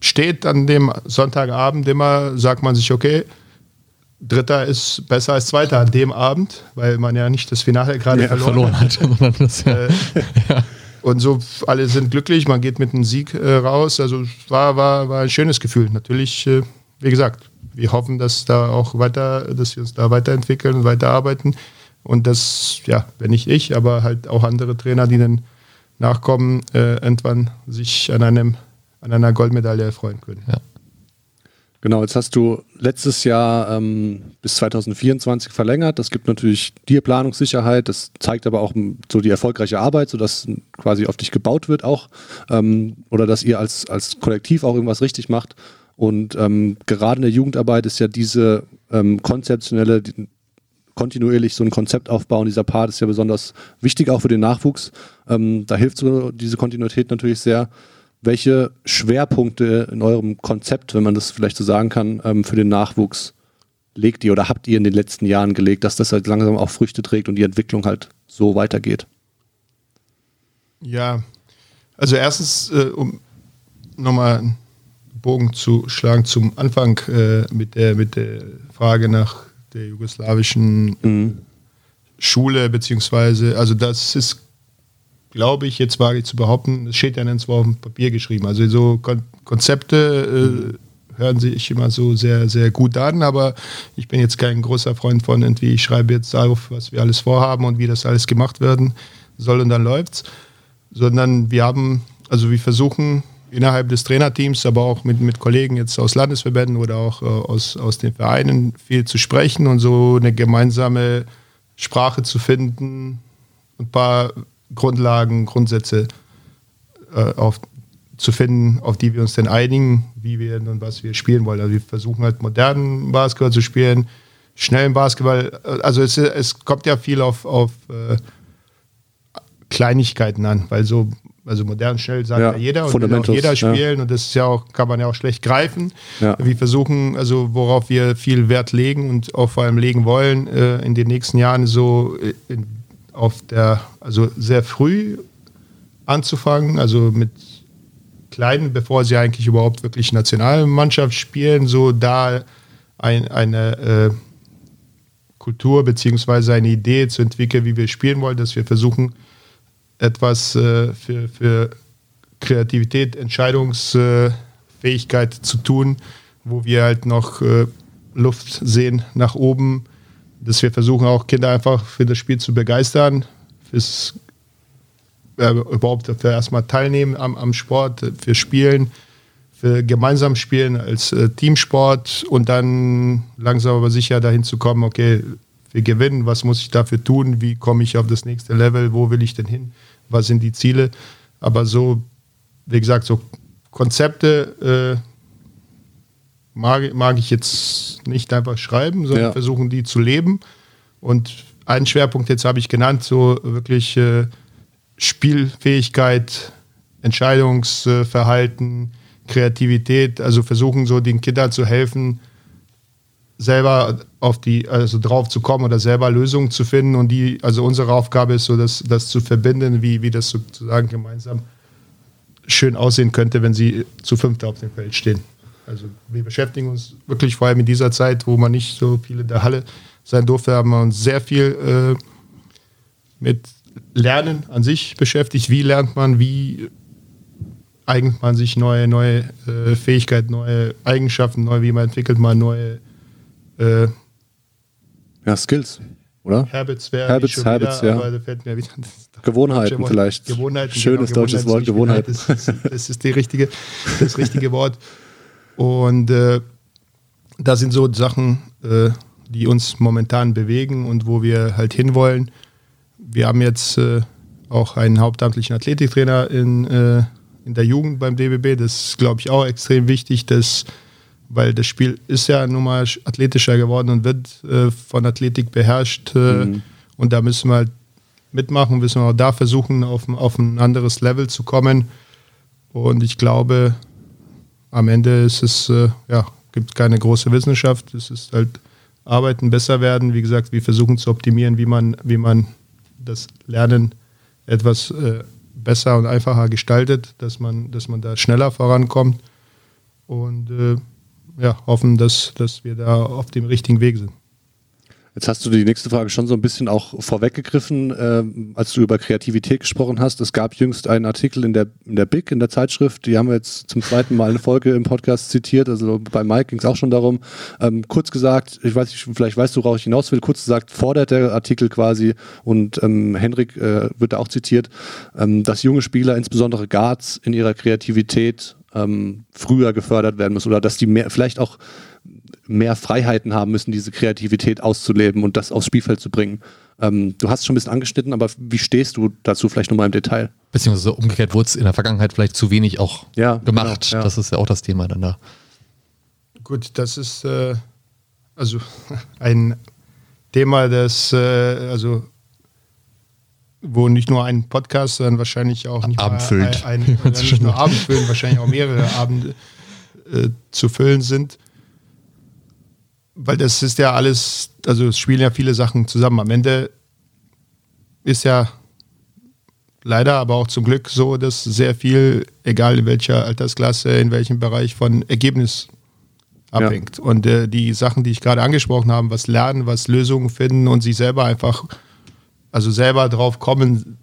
steht an dem Sonntagabend immer, sagt man sich, okay, Dritter ist besser als Zweiter an dem Abend, weil man ja nicht das Finale gerade ja, verloren, verloren, hat. das, ja. Äh, ja. Und so, alle sind glücklich, man geht mit einem Sieg äh, raus. Also war, war, war ein schönes Gefühl. Natürlich, äh, wie gesagt, wir hoffen, dass da auch weiter, dass wir uns da weiterentwickeln und weiterarbeiten. Und das, ja, wenn nicht ich, aber halt auch andere Trainer, die dann nachkommen, äh, irgendwann sich an einem an einer Goldmedaille erfreuen können. Ja. Genau, jetzt hast du letztes Jahr ähm, bis 2024 verlängert. Das gibt natürlich dir Planungssicherheit. Das zeigt aber auch so die erfolgreiche Arbeit, sodass quasi auf dich gebaut wird auch. Ähm, oder dass ihr als, als Kollektiv auch irgendwas richtig macht. Und ähm, gerade in der Jugendarbeit ist ja diese ähm, konzeptionelle, die, kontinuierlich so ein Konzept aufbauen. Dieser Part ist ja besonders wichtig auch für den Nachwuchs. Ähm, da hilft so diese Kontinuität natürlich sehr. Welche Schwerpunkte in eurem Konzept, wenn man das vielleicht so sagen kann, ähm, für den Nachwuchs legt ihr oder habt ihr in den letzten Jahren gelegt, dass das halt langsam auch Früchte trägt und die Entwicklung halt so weitergeht? Ja, also erstens, äh, um nochmal einen Bogen zu schlagen zum Anfang äh, mit, der, mit der Frage nach der jugoslawischen mhm. Schule, beziehungsweise, also das ist glaube ich, jetzt wage ich zu behaupten, es steht ja nirgendwo auf dem Papier geschrieben. Also so Kon Konzepte äh, hören sich immer so sehr, sehr gut an, aber ich bin jetzt kein großer Freund von irgendwie, ich schreibe jetzt auf, was wir alles vorhaben und wie das alles gemacht werden soll und dann läuft's. Sondern wir haben, also wir versuchen innerhalb des Trainerteams, aber auch mit, mit Kollegen jetzt aus Landesverbänden oder auch äh, aus, aus den Vereinen viel zu sprechen und so eine gemeinsame Sprache zu finden, ein paar Grundlagen, Grundsätze äh, auf, zu finden, auf die wir uns denn einigen, wie wir und was wir spielen wollen. Also wir versuchen halt modernen Basketball zu spielen, schnellen Basketball. Also es, es kommt ja viel auf, auf äh, Kleinigkeiten an, weil so also modern schnell sagt ja, ja jeder und will auch jeder spielen ja. und das ist ja auch, kann man ja auch schlecht greifen. Ja. Wir versuchen, also worauf wir viel Wert legen und auch vor allem legen wollen, äh, in den nächsten Jahren so äh, in auf der, also sehr früh anzufangen, also mit Kleinen, bevor sie eigentlich überhaupt wirklich Nationalmannschaft spielen, so da ein, eine äh, Kultur beziehungsweise eine Idee zu entwickeln, wie wir spielen wollen, dass wir versuchen, etwas äh, für, für Kreativität, Entscheidungsfähigkeit zu tun, wo wir halt noch äh, Luft sehen nach oben dass wir versuchen auch Kinder einfach für das Spiel zu begeistern, fürs äh, überhaupt für erstmal teilnehmen am, am Sport, für Spielen, für gemeinsam Spielen als äh, Teamsport und dann langsam aber sicher dahin zu kommen, okay, wir gewinnen, was muss ich dafür tun, wie komme ich auf das nächste Level, wo will ich denn hin, was sind die Ziele. Aber so, wie gesagt, so Konzepte, äh, mag, mag ich jetzt nicht einfach schreiben, sondern ja. versuchen, die zu leben. Und einen Schwerpunkt jetzt habe ich genannt, so wirklich äh, Spielfähigkeit, Entscheidungsverhalten, Kreativität, also versuchen so den Kindern zu helfen, selber auf die, also drauf zu kommen oder selber Lösungen zu finden und die, also unsere Aufgabe ist so, das, das zu verbinden, wie, wie das sozusagen gemeinsam schön aussehen könnte, wenn sie zu fünft auf dem Feld stehen. Also wir beschäftigen uns wirklich vor allem in dieser Zeit, wo man nicht so viel in der Halle sein durfte, haben wir uns sehr viel äh, mit Lernen an sich beschäftigt. Wie lernt man, wie eignet man sich neue, neue äh, Fähigkeiten, neue Eigenschaften, neu, wie man entwickelt man neue äh, ja, Skills, oder? Habits wäre Habits, Habits, wieder, ja. aber da fällt mir wieder Gewohnheiten vielleicht. Gewohnheiten, Schönes genau, deutsches Wort, Gewohnheiten. Das, ist- das ist die richtige, das richtige Wort. Und äh, da sind so Sachen, äh, die uns momentan bewegen und wo wir halt hinwollen. Wir haben jetzt äh, auch einen hauptamtlichen Athletiktrainer in, äh, in der Jugend beim DBB. Das ist, glaube ich, auch extrem wichtig, dass, weil das Spiel ist ja nun mal athletischer geworden und wird äh, von Athletik beherrscht. Äh, Und da müssen wir halt mitmachen, müssen wir auch da versuchen, auf, ein- auf ein anderes Level zu kommen. Und ich glaube, am Ende ist es, äh, ja, gibt keine große Wissenschaft. Es ist halt arbeiten, besser werden. Wie gesagt, wir versuchen zu optimieren, wie man, wie man das Lernen etwas äh, besser und einfacher gestaltet, dass man, dass man da schneller vorankommt. Und äh, ja, hoffen, dass, dass wir da auf dem richtigen Weg sind. Jetzt hast du die nächste Frage schon so ein bisschen auch vorweggegriffen, ähm, als du über Kreativität gesprochen hast. Es gab jüngst einen Artikel in der, in der Big, in der Zeitschrift, die haben wir jetzt zum zweiten Mal eine Folge im Podcast zitiert. Also bei Mike ging es auch schon darum. Ähm, kurz gesagt, ich weiß nicht, vielleicht weißt du, worauf ich hinaus will, kurz gesagt, fordert der Artikel quasi und ähm, Henrik äh, wird da auch zitiert, ähm, dass junge Spieler, insbesondere Guards, in ihrer Kreativität ähm, früher gefördert werden müssen oder dass die mehr, vielleicht auch mehr Freiheiten haben müssen, diese Kreativität auszuleben und das aufs Spielfeld zu bringen. Ähm, du hast es schon ein bisschen angeschnitten, aber wie stehst du dazu vielleicht nochmal im Detail? Beziehungsweise umgekehrt wurde es in der Vergangenheit vielleicht zu wenig auch Ja, gemacht. genau, ja. Das ist ja auch das Thema dann da. Gut, das ist äh, also ein Thema, das äh, also wo nicht nur ein Podcast, sondern wahrscheinlich auch nicht, Abendfüllend. Ein, ein, ein, nicht nur Abendfüllen, wahrscheinlich auch mehrere Abende äh, zu füllen sind. Weil das ist ja alles, also es spielen ja viele Sachen zusammen. Am Ende ist ja leider, aber auch zum Glück so, dass sehr viel, egal in welcher Altersklasse, in welchem Bereich, von Ergebnis abhängt. Und äh, die Sachen, die ich gerade angesprochen habe, was lernen, was Lösungen finden und sich selber einfach, also selber drauf kommen,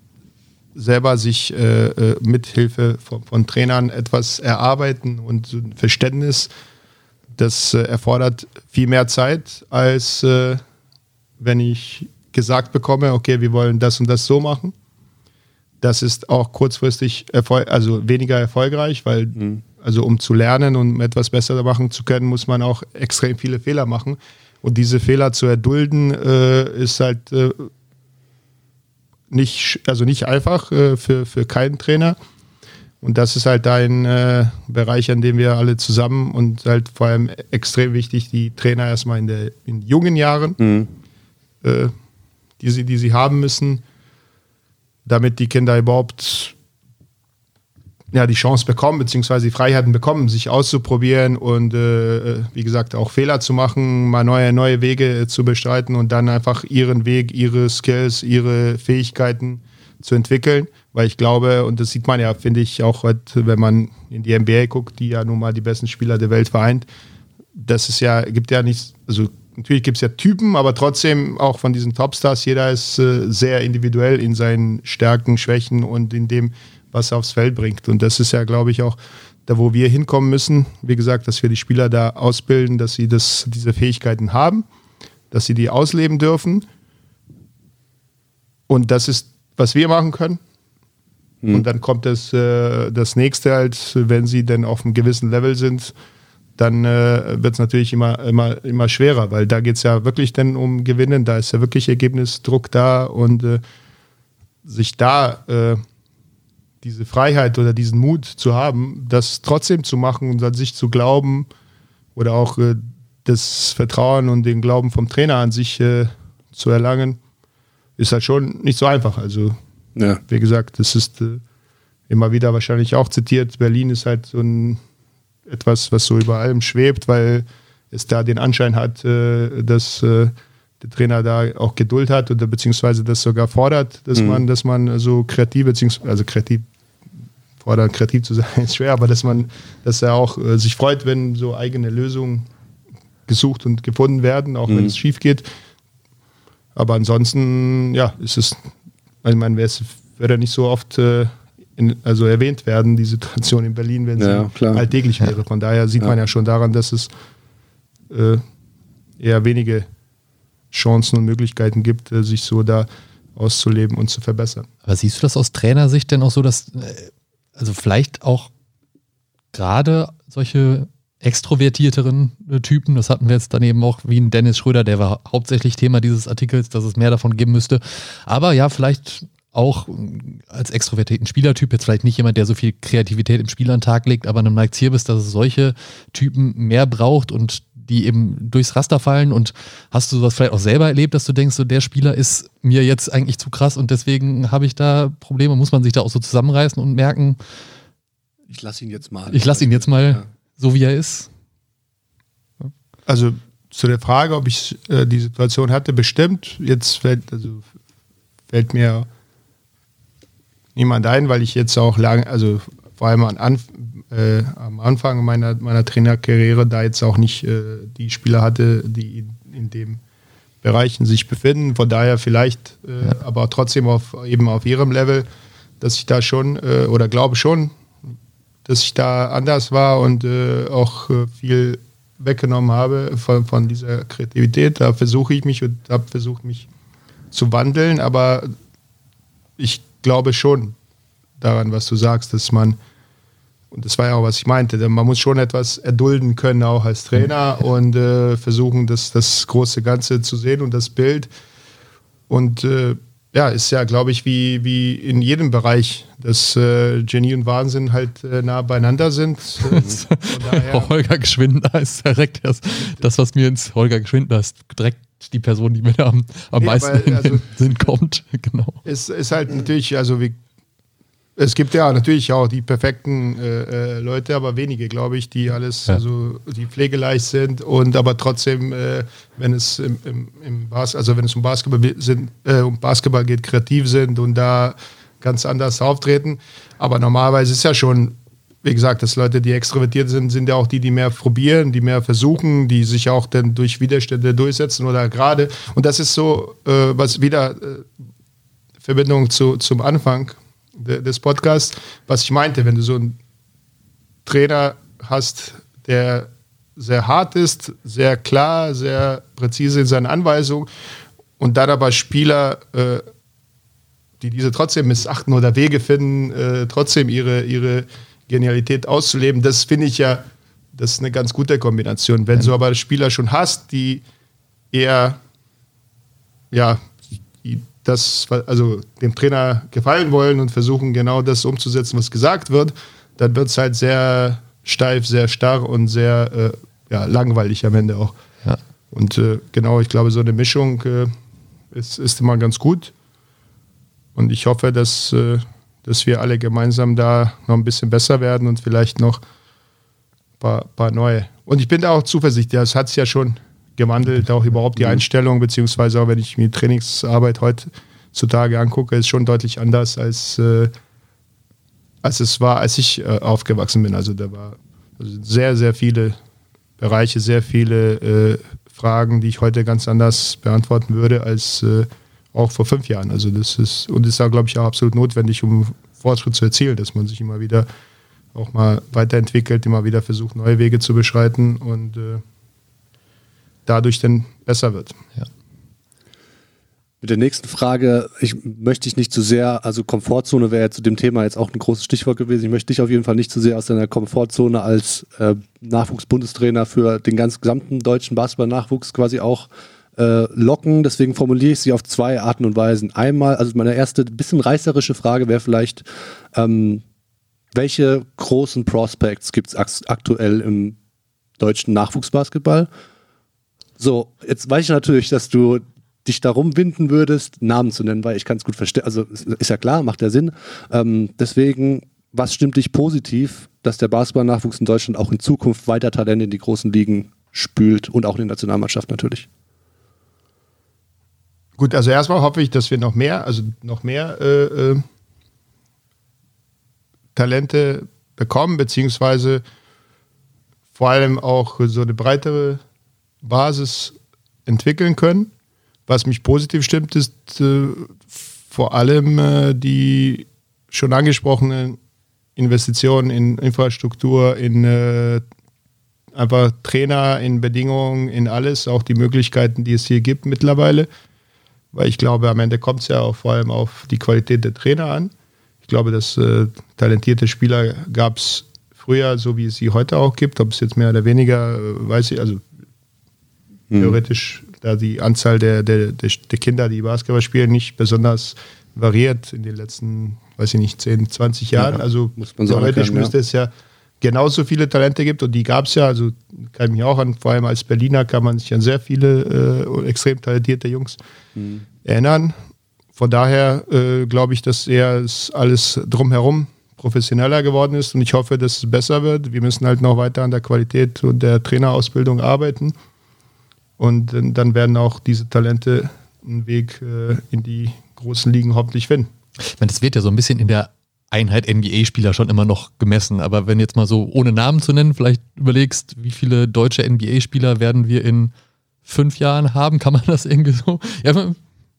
selber sich äh, äh, mit Hilfe von, von Trainern etwas erarbeiten und so ein Verständnis, das äh, erfordert viel mehr Zeit, als äh, wenn ich gesagt bekomme, okay, wir wollen das und das so machen. Das ist auch kurzfristig erfol also weniger erfolgreich, weil also um zu lernen und um etwas besser machen zu können, muss man auch extrem viele Fehler machen. Und diese Fehler zu erdulden, äh, ist halt äh, nicht, also nicht einfach äh, für, für keinen Trainer. Und das ist halt ein äh, Bereich, an dem wir alle zusammen und halt vor allem extrem wichtig, die Trainer erstmal in, der, in jungen Jahren, äh, die, sie, die sie haben müssen, damit die Kinder überhaupt ja, die Chance bekommen, beziehungsweise die Freiheiten bekommen, sich auszuprobieren und äh, wie gesagt auch Fehler zu machen, mal neue, neue Wege äh, zu bestreiten und dann einfach ihren Weg, ihre Skills, ihre Fähigkeiten zu entwickeln. Weil ich glaube, und das sieht man ja, finde ich, auch, heute, wenn man in die NBA guckt, die ja nun mal die besten Spieler der Welt vereint, das ist ja, gibt ja nichts, also natürlich gibt es ja Typen, aber trotzdem auch von diesen Topstars, jeder ist äh, sehr individuell in seinen Stärken, Schwächen und in dem, was er aufs Feld bringt. Und das ist ja, glaube ich, auch da, wo wir hinkommen müssen. Wie gesagt, dass wir die Spieler da ausbilden, dass sie das, diese Fähigkeiten haben, dass sie die ausleben dürfen. Und das ist, was wir machen können. Und dann kommt das, äh, das nächste halt, wenn sie dann auf einem gewissen Level sind, dann äh, wird es natürlich immer, immer, immer schwerer, weil da geht es ja wirklich dann um Gewinnen, da ist ja wirklich Ergebnisdruck da und äh, sich da äh, diese Freiheit oder diesen Mut zu haben, das trotzdem zu machen und an sich zu glauben oder auch äh, das Vertrauen und den Glauben vom Trainer an sich äh, zu erlangen, ist halt schon nicht so einfach. Also, ja. wie gesagt, das ist äh, immer wieder wahrscheinlich auch zitiert. Berlin ist halt so ein etwas, was so über allem schwebt, weil es da den Anschein hat, äh, dass äh, der Trainer da auch Geduld hat oder beziehungsweise das sogar fordert, dass mhm. man, dass man so kreativ, beziehungsweise also kreativ fordern, kreativ zu sein, ist schwer, aber dass man, dass er auch äh, sich freut, wenn so eigene Lösungen gesucht und gefunden werden, auch mhm. wenn es schief geht. Aber ansonsten, ja, ist es, ich meine, wäre es würde nicht so oft äh, in, also erwähnt werden, die Situation in Berlin, wenn ja, sie klar. alltäglich wäre. Von daher sieht ja. man ja schon daran, dass es äh, eher wenige Chancen und Möglichkeiten gibt, äh, sich so da auszuleben und zu verbessern. Aber siehst du das aus Trainersicht denn auch so, dass, äh, also vielleicht auch gerade solche extrovertierteren äh, Typen, das hatten wir jetzt dann eben auch wie ein Dennis Schröder, der war hauptsächlich Thema dieses Artikels, dass es mehr davon geben müsste. Aber ja, vielleicht auch als extrovertierten Spielertyp, jetzt vielleicht nicht jemand, der so viel Kreativität im Spiel an den Tag legt, aber einem Mike Zierbis, dass es solche Typen mehr braucht und die eben durchs Raster fallen und hast du sowas vielleicht auch selber erlebt, dass du denkst, so der Spieler ist mir jetzt eigentlich zu krass und deswegen habe ich da Probleme, muss man sich da auch so zusammenreißen und merken, ich lasse ihn jetzt mal. Ich lasse ihn jetzt mal. So, wie er ist. Also zu der Frage, ob ich äh, die Situation hatte, bestimmt. Jetzt fällt, also fällt mir niemand ein, weil ich jetzt auch lange, also vor allem an, äh, am Anfang meiner, meiner Trainerkarriere da jetzt auch nicht äh, die Spieler hatte, die in, in dem Bereichen sich befinden. Von daher vielleicht, äh, ja. aber trotzdem auf, eben auf ihrem Level, dass ich da schon äh, oder glaube schon, dass ich da anders war und äh, auch äh, viel weggenommen habe von, von dieser Kreativität. Da versuche ich mich und habe versucht, mich zu wandeln, aber ich glaube schon daran, was du sagst, dass man und das war ja auch, was ich meinte. Man muss schon etwas erdulden können, auch als Trainer, mhm. und äh, versuchen, das, das große Ganze zu sehen und das Bild. Und äh, ja, ist ja, glaube ich, wie, wie in jedem Bereich, dass äh, Genie und Wahnsinn halt äh, nah beieinander sind. Holger Geschwindner ist direkt das, das, was mir ins Holger Geschwindner ist, direkt die Person, die mir am, am nee, meisten aber, also, in den Sinn kommt. genau. Es ist halt natürlich, also wie es gibt ja natürlich auch die perfekten äh, äh, Leute, aber wenige, glaube ich, die alles, ja. also die pflegeleicht sind und aber trotzdem, äh, wenn es im, im, im Bas also wenn es um Basketball sind, äh, um Basketball geht, kreativ sind und da ganz anders auftreten. Aber normalerweise ist ja schon, wie gesagt, dass Leute, die extrovertiert sind, sind ja auch die, die mehr probieren, die mehr versuchen, die sich auch dann durch Widerstände durchsetzen oder gerade. Und das ist so, äh, was wieder äh, Verbindung zu, zum Anfang des Podcasts, was ich meinte, wenn du so einen Trainer hast, der sehr hart ist, sehr klar, sehr präzise in seinen Anweisungen und dann aber Spieler, äh, die diese trotzdem missachten oder Wege finden, äh, trotzdem ihre, ihre Genialität auszuleben, das finde ich ja, das ist eine ganz gute Kombination. Wenn du aber Spieler schon hast, die eher ja, das, also dem Trainer gefallen wollen und versuchen genau das umzusetzen, was gesagt wird, dann wird es halt sehr steif, sehr starr und sehr äh, ja, langweilig am Ende auch. Ja. Und äh, genau, ich glaube, so eine Mischung äh, ist, ist immer ganz gut. Und ich hoffe, dass, äh, dass wir alle gemeinsam da noch ein bisschen besser werden und vielleicht noch ein paar, paar neue. Und ich bin da auch zuversichtlich, das hat es ja schon gewandelt, auch überhaupt die mhm. Einstellung, beziehungsweise auch wenn ich mir Trainingsarbeit heutzutage angucke, ist schon deutlich anders als, äh, als es war, als ich äh, aufgewachsen bin. Also da war also sehr, sehr viele Bereiche, sehr viele äh, Fragen, die ich heute ganz anders beantworten würde als äh, auch vor fünf Jahren. Also das ist, und ist da, glaube ich, auch absolut notwendig, um Fortschritt zu erzielen, dass man sich immer wieder auch mal weiterentwickelt, immer wieder versucht, neue Wege zu beschreiten und äh, dadurch dann besser wird. Ja. Mit der nächsten Frage, ich möchte dich nicht zu sehr, also Komfortzone wäre ja zu dem Thema jetzt auch ein großes Stichwort gewesen. Ich möchte dich auf jeden Fall nicht zu sehr aus deiner Komfortzone als äh, Nachwuchsbundestrainer für den ganz gesamten deutschen Basketball-Nachwuchs quasi auch äh, locken. Deswegen formuliere ich sie auf zwei Arten und Weisen. Einmal, also meine erste bisschen reißerische Frage wäre vielleicht, ähm, welche großen Prospects gibt es aktuell im deutschen Nachwuchsbasketball? So, jetzt weiß ich natürlich, dass du dich darum winden würdest, Namen zu nennen, weil ich kann es gut verstehen. Also ist ja klar, macht ja Sinn. Ähm, deswegen, was stimmt dich positiv, dass der Basketballnachwuchs in Deutschland auch in Zukunft weiter Talente in die großen Ligen spült und auch in die Nationalmannschaft natürlich? Gut, also erstmal hoffe ich, dass wir noch mehr, also noch mehr äh, äh, Talente bekommen, beziehungsweise vor allem auch so eine breitere Basis entwickeln können. Was mich positiv stimmt, ist äh, vor allem äh, die schon angesprochenen Investitionen in Infrastruktur, in äh, einfach Trainer, in Bedingungen, in alles, auch die Möglichkeiten, die es hier gibt mittlerweile. Weil ich glaube, am Ende kommt es ja auch vor allem auf die Qualität der Trainer an. Ich glaube, dass äh, talentierte Spieler gab es früher, so wie es sie heute auch gibt. Ob es jetzt mehr oder weniger, äh, weiß ich, also hm. theoretisch, da die Anzahl der, der, der, der, Kinder, die Basketball spielen, nicht besonders variiert in den letzten, weiß ich nicht, 10, 20 Jahren. Ja, also theoretisch können, müsste ja. es ja genauso viele Talente gibt und die gab es ja, also kann ich mich auch an, vor allem als Berliner kann man sich an sehr viele äh, extrem talentierte Jungs mhm. erinnern. Von daher äh, glaube ich, dass eher alles drumherum professioneller geworden ist und ich hoffe, dass es besser wird. Wir müssen halt noch weiter an der Qualität und der Trainerausbildung arbeiten und dann werden auch diese Talente einen Weg äh, in die großen Ligen hoffentlich finden. Ich meine, das wird ja so ein bisschen in der Einheit NBA-Spieler schon immer noch gemessen. Aber wenn jetzt mal so, ohne Namen zu nennen, vielleicht überlegst, wie viele deutsche NBA-Spieler werden wir in fünf Jahren haben, kann man das irgendwie so? Ja,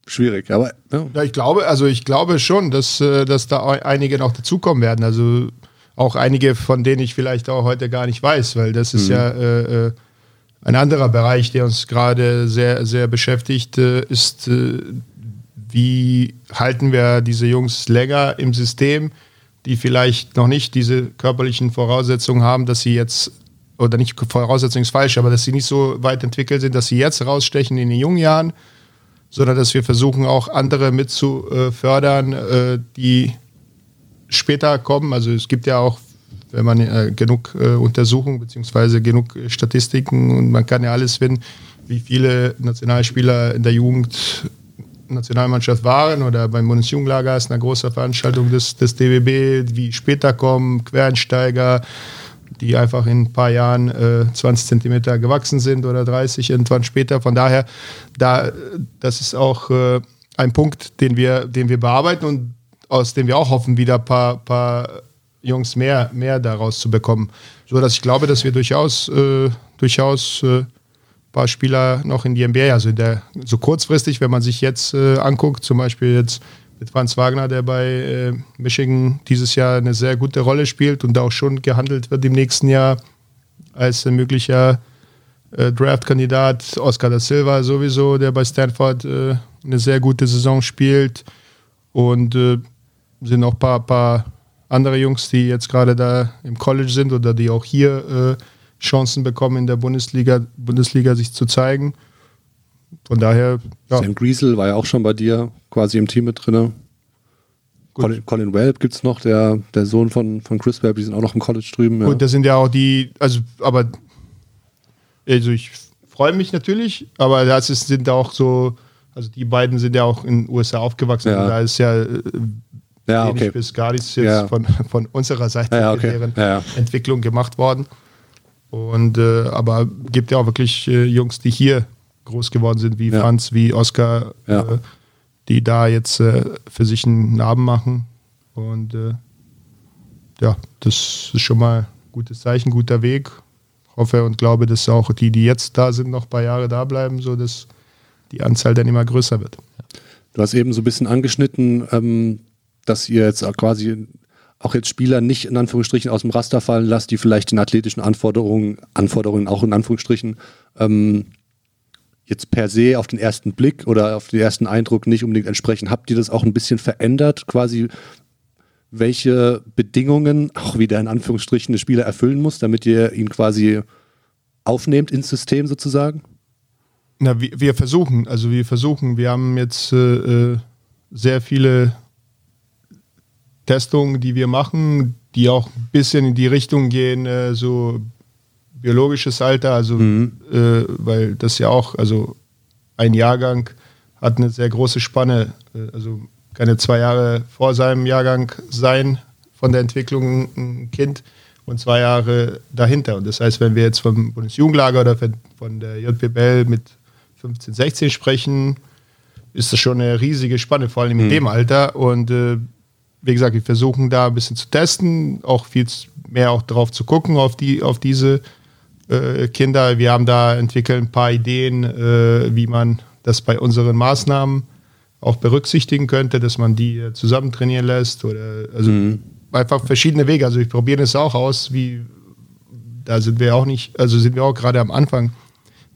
Schwierig, aber. Ja. ja. ich glaube, also ich glaube schon, dass, äh, dass da einige noch dazukommen werden. Also auch einige, von denen ich vielleicht auch heute gar nicht weiß, weil das ist mhm. ja äh, äh, ein anderer Bereich, der uns gerade sehr, sehr beschäftigt, äh, ist, äh, wie halten wir diese Jungs länger im System? die vielleicht noch nicht diese körperlichen Voraussetzungen haben, dass sie jetzt, oder nicht Voraussetzung ist falsch, aber dass sie nicht so weit entwickelt sind, dass sie jetzt rausstechen in den jungen Jahren, sondern dass wir versuchen auch andere mit zu äh, fördern, die später kommen. Also es gibt ja auch, wenn man äh, genug äh, Untersuchungen bzw. genug Statistiken und man kann ja alles finden, wie viele Nationalspieler in der Jugend Nationalmannschaft waren oder beim Bundesjugendlager ist eine große Veranstaltung des, des DBB, wie später kommen, Quereinsteiger, die einfach in ein paar Jahren äh, 20 Zentimeter gewachsen sind oder 30 irgendwann später. Von daher, da, das ist auch äh, ein Punkt, den wir, den wir bearbeiten und aus dem wir auch hoffen, wieder ein paar, paar Jungs mehr, mehr daraus zu bekommen. So dass ich glaube, dass wir durchaus, äh, durchaus äh, paar Spieler noch in die NBA. Also der, so kurzfristig, wenn man sich jetzt äh, anguckt, zum Beispiel jetzt mit Franz Wagner, der bei äh, Michigan dieses Jahr eine sehr gute Rolle spielt und auch schon gehandelt wird im nächsten Jahr als möglicher äh, Draft-Kandidat. Oscar da Silva sowieso, der bei Stanford äh, eine sehr gute Saison spielt. Und äh, sind auch ein paar, paar andere Jungs, die jetzt gerade da im College sind oder die auch hier äh, Chancen bekommen, in der Bundesliga, Bundesliga sich zu zeigen. Von daher. Ja. Sam Griesel war ja auch schon bei dir quasi im Team mit drin. Colin, Colin Welp gibt es noch, der, der Sohn von, von Chris Welp, die sind auch noch im College drüben. Ja. Gut, das sind ja auch die, also, aber, also ich freue mich natürlich, aber das ist, sind auch so, also die beiden sind ja auch in den USA aufgewachsen. Ja. Da ist ja, äh, ja okay. bis gar nichts jetzt ja. von, von unserer Seite ja, okay. deren ja, Entwicklung gemacht worden. Und äh, aber gibt ja auch wirklich äh, Jungs, die hier groß geworden sind, wie. Franz, wie Oskar, äh, die da jetzt äh, für sich einen Namen machen. Und äh, ja, das ist schon mal ein gutes Zeichen, guter Weg. Hoffe und glaube, dass auch die, die jetzt da sind, noch ein paar Jahre da bleiben, sodass die Anzahl dann immer größer wird. Du hast eben so ein bisschen angeschnitten, ähm, dass ihr jetzt quasi auch jetzt Spieler nicht in Anführungsstrichen aus dem Raster fallen lasst, die vielleicht den athletischen Anforderungen, Anforderungen auch in Anführungsstrichen, ähm, jetzt per se auf den ersten Blick oder auf den ersten Eindruck nicht unbedingt entsprechen. Habt ihr das auch ein bisschen verändert, quasi welche Bedingungen auch wieder in Anführungsstrichen der Spieler erfüllen muss, damit ihr ihn quasi aufnehmt ins System sozusagen? Na, wir, wir versuchen, also wir versuchen, wir haben jetzt äh, äh sehr viele Testungen, die wir machen, die auch ein bisschen in die Richtung gehen, äh, so biologisches Alter, also mhm. äh, weil das ja auch, also ein Jahrgang hat eine sehr große Spanne. Äh, also keine zwei Jahre vor seinem Jahrgang sein von der Entwicklung ein Kind und zwei Jahre dahinter. Und das heißt, wenn wir jetzt vom Bundesjugendlager oder von der JPBL mit 15, 16 sprechen, ist das schon eine riesige Spanne, vor allem in mhm. dem Alter. Und äh, wie gesagt, wir versuchen da ein bisschen zu testen, auch viel mehr auch drauf zu gucken, auf, die, auf diese äh, Kinder. Wir haben da entwickelt ein paar Ideen, äh, wie man das bei unseren Maßnahmen auch berücksichtigen könnte, dass man die äh, zusammen trainieren lässt oder also mhm. einfach verschiedene Wege. Also ich probiere das auch aus, wie da sind wir auch nicht, also sind wir auch gerade am Anfang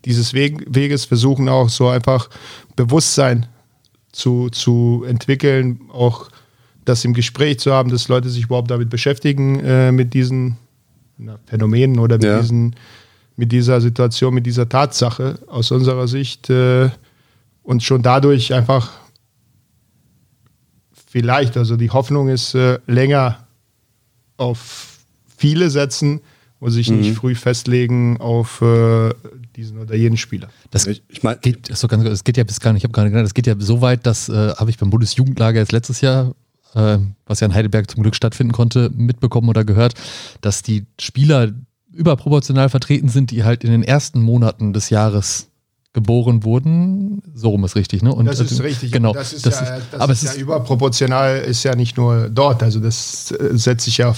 dieses Weg, Weges, versuchen auch so einfach Bewusstsein zu, zu entwickeln, auch das im Gespräch zu haben, dass Leute sich überhaupt damit beschäftigen, äh, mit diesen na, Phänomenen oder mit, ja. diesen, mit dieser Situation, mit dieser Tatsache aus unserer Sicht äh, und schon dadurch einfach vielleicht, also die Hoffnung ist äh, länger auf viele setzen und sich mhm. nicht früh festlegen auf äh, diesen oder jenen Spieler. Das ich, ich mein, geht, so ganz, das geht ja bis gar nicht, ich habe nicht gedacht, das geht ja so weit, dass äh, habe ich beim Bundesjugendlager jetzt letztes Jahr, was ja in Heidelberg zum Glück stattfinden konnte, mitbekommen oder gehört, dass die Spieler überproportional vertreten sind, die halt in den ersten Monaten des Jahres geboren wurden. So rum ist richtig, ne? Und das ist richtig. Genau. Das ist, das ja, ist, das aber ist, ist ja überproportional, ist ja nicht nur dort. Also das setzt sich ja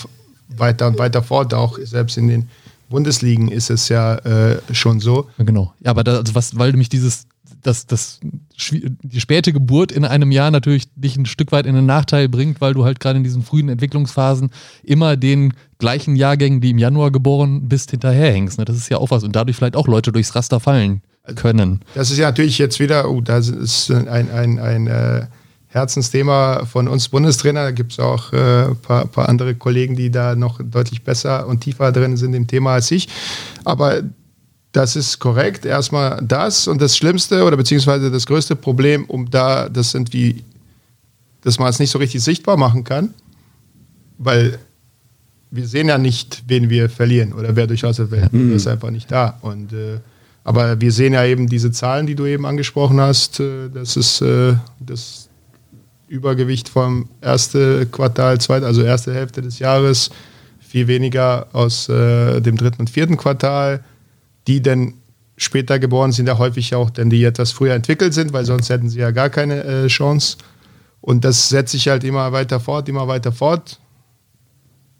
weiter und weiter fort. Auch selbst in den Bundesligen ist es ja äh, schon so. Genau. Ja, aber da, also was, weil mich dieses, das, das, die späte Geburt in einem Jahr natürlich dich ein Stück weit in den Nachteil bringt, weil du halt gerade in diesen frühen Entwicklungsphasen immer den gleichen Jahrgängen, die im Januar geboren bist, hinterherhängst. Ne? Das ist ja auch was. Und dadurch vielleicht auch Leute durchs Raster fallen können. Das ist ja natürlich jetzt wieder, oh, das ist ein, ein, ein, ein äh, Herzensthema von uns Bundestrainer. Da gibt es auch ein äh, paar, paar, andere Kollegen, die da noch deutlich besser und tiefer drin sind im Thema als ich. Aber das ist korrekt. Erstmal das und das Schlimmste oder beziehungsweise das größte Problem, um da, das sind wie, dass man es nicht so richtig sichtbar machen kann, weil wir sehen ja nicht, wen wir verlieren oder wer durchaus erwähnt. Mhm. Das ist einfach nicht da. Und äh, aber wir sehen ja eben diese Zahlen, die du eben angesprochen hast. Äh, das ist äh, das Übergewicht vom ersten Quartal, zweit, also erste Hälfte des Jahres, viel weniger aus äh, dem dritten und vierten Quartal. Die denn später geboren sind, ja häufig auch, denn die etwas früher entwickelt sind, weil sonst hätten sie ja gar keine äh, Chance. Und das setzt sich halt immer weiter fort, immer weiter fort.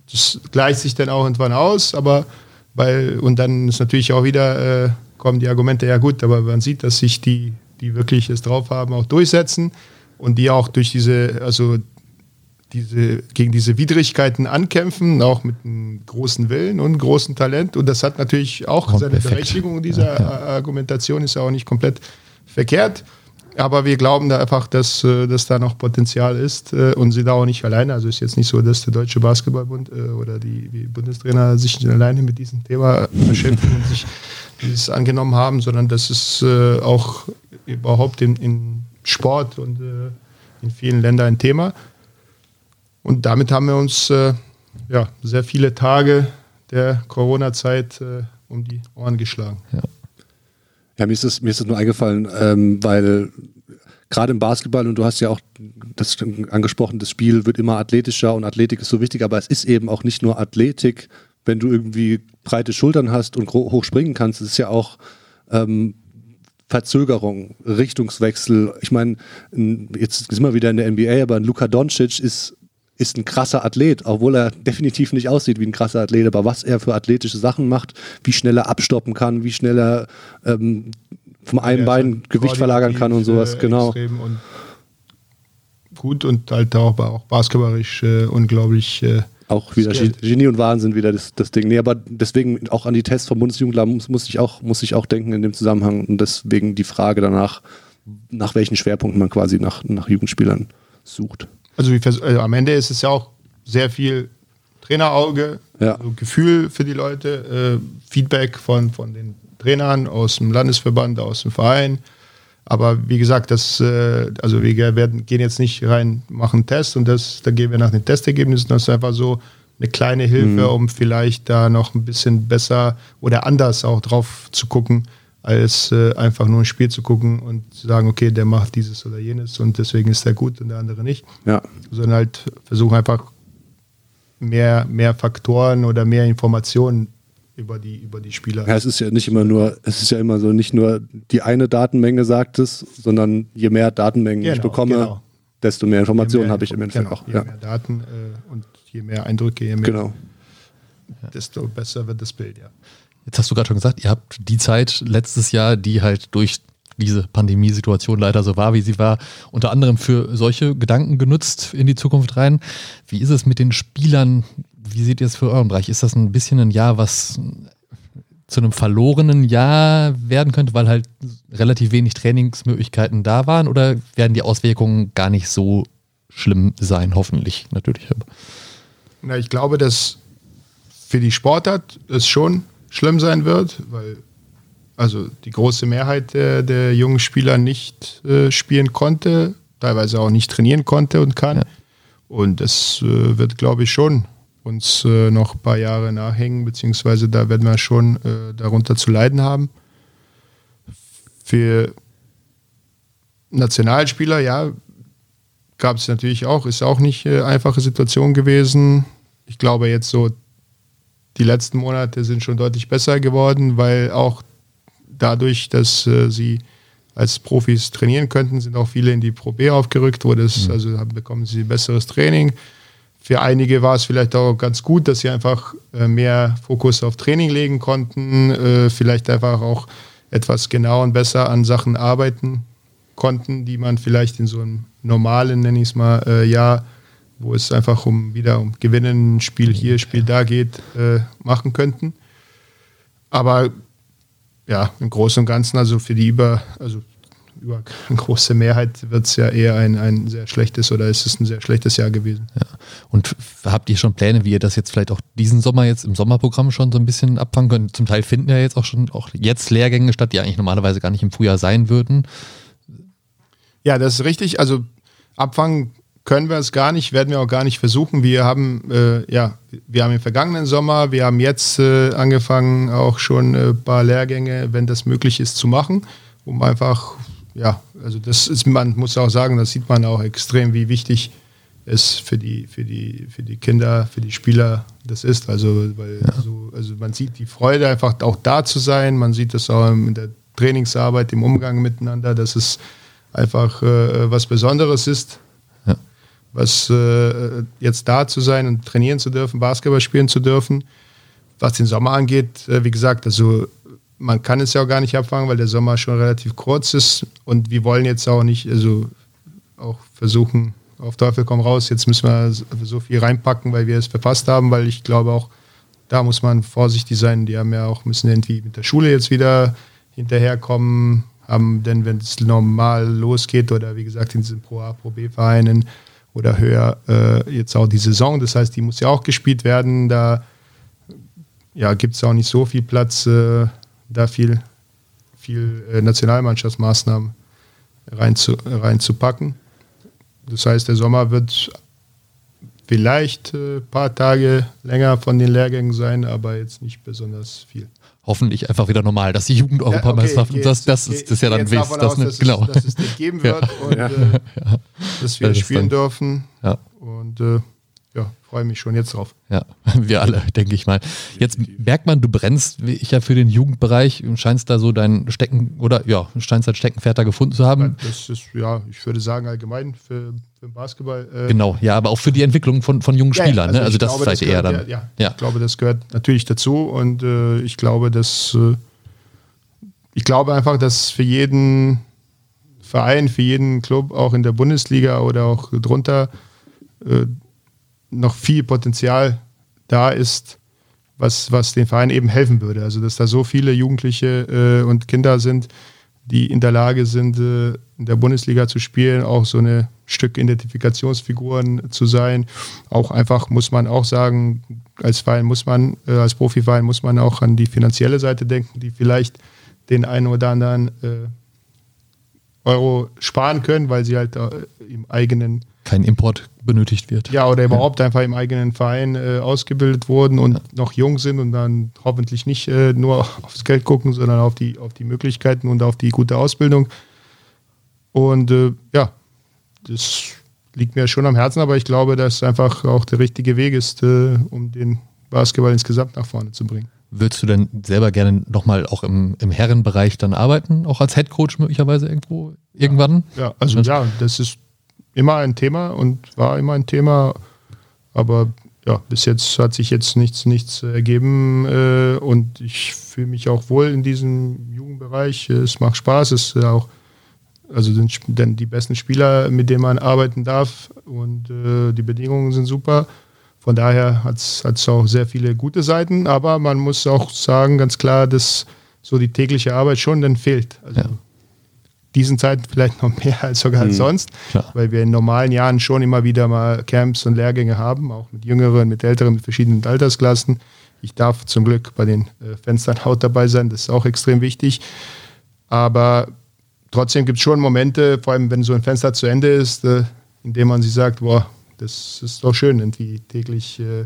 Das gleicht sich dann auch irgendwann aus, aber weil, und dann ist natürlich auch wieder äh, kommen die Argumente, ja gut, aber man sieht, dass sich die, die wirklich es drauf haben, auch durchsetzen und die auch durch diese, also diese, gegen diese Widrigkeiten ankämpfen, auch mit einem großen Willen und großem Talent. Und das hat natürlich auch seine perfekt. Berechtigung. Diese ja, ja. Argumentation ist ja auch nicht komplett verkehrt. Aber wir glauben da einfach, dass, äh, dass da noch Potenzial ist äh, und sind da auch nicht alleine. Also ist jetzt nicht so, dass der Deutsche Basketballbund äh, oder die, die Bundestrainer sich nicht alleine mit diesem Thema beschäftigen und sich dieses angenommen haben, sondern das ist auch überhaupt in, in Sport und in vielen Ländern ein Thema. Und damit haben wir uns ja, sehr viele Tage der Corona-Zeit um die Ohren geschlagen. Ja. Ja, mir ist es, mir ist es nur eingefallen, ähm, weil gerade im Basketball, und du hast ja auch das angesprochen, das Spiel wird immer athletischer und Athletik ist so wichtig, aber es ist eben auch nicht nur Athletik, wenn du irgendwie breite Schultern hast und hoch springen kannst, es ist ja auch ähm, Verzögerung, Richtungswechsel. Ich meine, jetzt sind wir wieder in der NBA, aber ein Luka Doncic ist ist ein krasser Athlet, obwohl er definitiv nicht aussieht wie ein krasser Athlet, aber was er für athletische Sachen macht, wie schnell er abstoppen kann, wie schnell er ähm, vom einen ja, Bein Gewicht verlagern kann und sowas, genau. Und gut und halt auch, auch basketballerisch äh, unglaublich. Äh, auch wieder Genie und Wahnsinn wieder das, das Ding. Nee, aber deswegen auch an die Tests vom Bundesjugendler muss, muss, ich auch, muss ich auch denken in dem Zusammenhang und deswegen die Frage danach, nach welchen Schwerpunkten man quasi nach, nach Jugendspielern sucht. Also, also, am Ende ist es ja auch sehr viel Trainerauge, ja. also Gefühl für die Leute, äh, Feedback von, von den Trainern aus dem Landesverband, aus dem Verein. Aber wie gesagt, das, äh, also wir werden, gehen jetzt nicht rein, machen einen Test und das, da gehen wir nach den Testergebnissen. Das ist einfach so eine kleine Hilfe, mhm. um vielleicht da noch ein bisschen besser oder anders auch drauf zu gucken, als äh, einfach nur ein Spiel zu gucken und zu sagen, okay, der macht dieses oder jenes und deswegen ist der gut und der andere nicht. Ja. Sondern halt versuchen einfach mehr, mehr Faktoren oder mehr Informationen über die, über die Spieler. Ja, es ist ja nicht immer nur, es ist ja immer so, nicht nur die eine Datenmenge sagt es, sondern je mehr Datenmengen Genau, ich bekomme, genau. desto mehr Informationen habe ich im Endeffekt genau, auch. Je Ja. mehr Daten äh, und je mehr Eindrücke, je mehr, Genau. desto besser wird das Bild, ja. Jetzt hast du gerade schon gesagt, ihr habt die Zeit letztes Jahr, die halt durch diese Pandemiesituation leider so war, wie sie war, unter anderem für solche Gedanken genutzt in die Zukunft rein. Wie ist es mit den Spielern? Wie seht ihr es für euren Bereich? Ist das ein bisschen ein Jahr, was zu einem verlorenen Jahr werden könnte, weil halt relativ wenig Trainingsmöglichkeiten da waren? Oder werden die Auswirkungen gar nicht so schlimm sein? Hoffentlich, natürlich. Na, ich glaube, dass für die Sportart es schon schlimm sein wird, weil also die große Mehrheit der, der jungen Spieler nicht äh, spielen konnte, teilweise auch nicht trainieren konnte und kann. Ja. Und das äh, wird, glaube ich, schon uns äh, noch ein paar Jahre nachhängen, beziehungsweise da werden wir schon äh, darunter zu leiden haben. Für Nationalspieler, ja, gab es natürlich auch, ist auch nicht äh, einfache Situation gewesen. Ich glaube jetzt so, die letzten Monate sind schon deutlich besser geworden, weil auch dadurch, dass äh, sie als Profis trainieren könnten, sind auch viele in die Pro B aufgerückt, wo das, also haben, bekommen sie besseres Training. Für einige war es vielleicht auch ganz gut, dass sie einfach äh, mehr Fokus auf Training legen konnten, äh, vielleicht einfach auch etwas genau und besser an Sachen arbeiten konnten, die man vielleicht in so einem normalen, nenne ich es mal, äh, Jahr, wo es einfach um wieder um Gewinnen, Spiel hier, Spiel da geht, äh, machen könnten. Aber ja, im Großen und Ganzen, also für die über, also über eine große Mehrheit wird es ja eher ein, ein sehr schlechtes oder ist es ein sehr schlechtes Jahr gewesen. Und habt ihr schon Pläne, wie ihr das jetzt vielleicht auch diesen Sommer jetzt im Sommerprogramm schon so ein bisschen abfangen könnt? Zum Teil finden ja jetzt auch schon auch jetzt Lehrgänge statt, die eigentlich normalerweise gar nicht im Frühjahr sein würden. Ja, das ist richtig. Also abfangen können wir es gar nicht, werden wir auch gar nicht versuchen. Wir haben, äh, ja, wir haben im vergangenen Sommer, wir haben jetzt äh, angefangen, auch schon ein paar Lehrgänge, wenn das möglich ist, zu machen, um einfach, ja, also das ist, man muss auch sagen, das sieht man auch extrem, wie wichtig es für die, für die, für die Kinder, für die Spieler das ist. Also, weil so, also man sieht die Freude, einfach auch da zu sein, man sieht das auch in der Trainingsarbeit, im Umgang miteinander, dass es einfach äh, was Besonderes ist, Ja. Was äh, jetzt da zu sein und trainieren zu dürfen, Basketball spielen zu dürfen. Was den Sommer angeht, äh, wie gesagt, also man kann es ja auch gar nicht abfangen, weil der Sommer schon relativ kurz ist und wir wollen jetzt auch nicht, also auch versuchen, auf Teufel komm raus, jetzt müssen wir so viel reinpacken, weil wir es verpasst haben, weil ich glaube auch, da muss man vorsichtig sein. Die haben ja auch, müssen irgendwie mit der Schule jetzt wieder hinterherkommen, haben denn, wenn es normal losgeht oder wie gesagt in diesen Pro A, Pro B Vereinen oder höher äh, jetzt auch die Saison, das heißt, die muss ja auch gespielt werden, da ja, gibt es auch nicht so viel Platz, äh, da viel, viel äh, Nationalmannschaftsmaßnahmen reinzu, reinzupacken. Das heißt, der Sommer wird vielleicht ein äh, paar Tage länger von den Lehrgängen sein, aber jetzt nicht besonders viel. Hoffentlich einfach wieder normal, dass die Jugendeuropameisterschaft, Ja, okay, das, das, ist, das ist ja dann West, das aus, nicht, dass genau. Es, dass es nicht geben Ja. wird und Ja. äh, dass wir Das spielen dann- dürfen. Ja. Und äh, ja, freue mich schon jetzt drauf. Ja, wir alle, denke ich mal. Jetzt merkt man, du brennst, ich ja für den Jugendbereich, und scheinst da so dein Stecken, oder ja, scheinst dein Steckenpferd da gefunden zu haben. Das ist, ja, ich würde sagen, allgemein für, für den Basketball. Äh, Genau, ja, aber auch für die Entwicklung von, von jungen Ja, Spielern, ne? ich Also das glaube, vielleicht eher gehört, dann. Ja, ja. Ja. Ich glaube, das gehört natürlich dazu und äh, ich glaube, dass äh, ich glaube einfach, dass für jeden Verein, für jeden Club, auch in der Bundesliga oder auch drunter, äh, noch viel Potenzial da ist, was, was den Verein eben helfen würde. Also dass da so viele Jugendliche äh, und Kinder sind, die in der Lage sind, äh, in der Bundesliga zu spielen, auch so eine Stück Identifikationsfiguren zu sein. Auch einfach muss man auch sagen, als Verein muss man, äh, als Profiverein muss man auch an die finanzielle Seite denken, die vielleicht den einen oder anderen äh, Euro sparen können, weil sie halt äh, im eigenen kein Import benötigt wird. Ja, oder überhaupt ja. einfach im eigenen Verein äh, ausgebildet wurden und ja. noch jung sind und dann hoffentlich nicht äh, nur aufs Geld gucken, sondern auf die, auf die Möglichkeiten und auf die gute Ausbildung. Und äh, ja, das liegt mir schon am Herzen, aber ich glaube, dass es einfach auch der richtige Weg ist, äh, um den Basketball insgesamt nach vorne zu bringen. Würdest du denn selber gerne nochmal auch im, im Herrenbereich dann arbeiten, auch als Headcoach möglicherweise irgendwo, irgendwann? Ja, also ja, das ist immer ein Thema und war immer ein Thema, aber ja, bis jetzt hat sich jetzt nichts, nichts ergeben äh, und ich fühle mich auch wohl in diesem Jugendbereich. Es macht Spaß, es ist auch also sind dann die besten Spieler, mit denen man arbeiten darf und äh, die Bedingungen sind super. Von daher hat es auch sehr viele gute Seiten, aber man muss auch sagen, ganz klar, dass so die tägliche Arbeit schon dann fehlt. Also ja. diesen Zeiten vielleicht noch mehr als sogar mhm. sonst, Klar. weil wir in normalen Jahren schon immer wieder mal Camps und Lehrgänge haben, auch mit Jüngeren, mit Älteren, mit verschiedenen Altersklassen. Ich darf zum Glück bei den äh, Fenstern Haut dabei sein, das ist auch extrem wichtig. Aber trotzdem gibt es schon Momente, vor allem wenn so ein Fenster zu Ende ist, äh, in dem man sich sagt, boah, das ist doch schön, irgendwie täglich äh,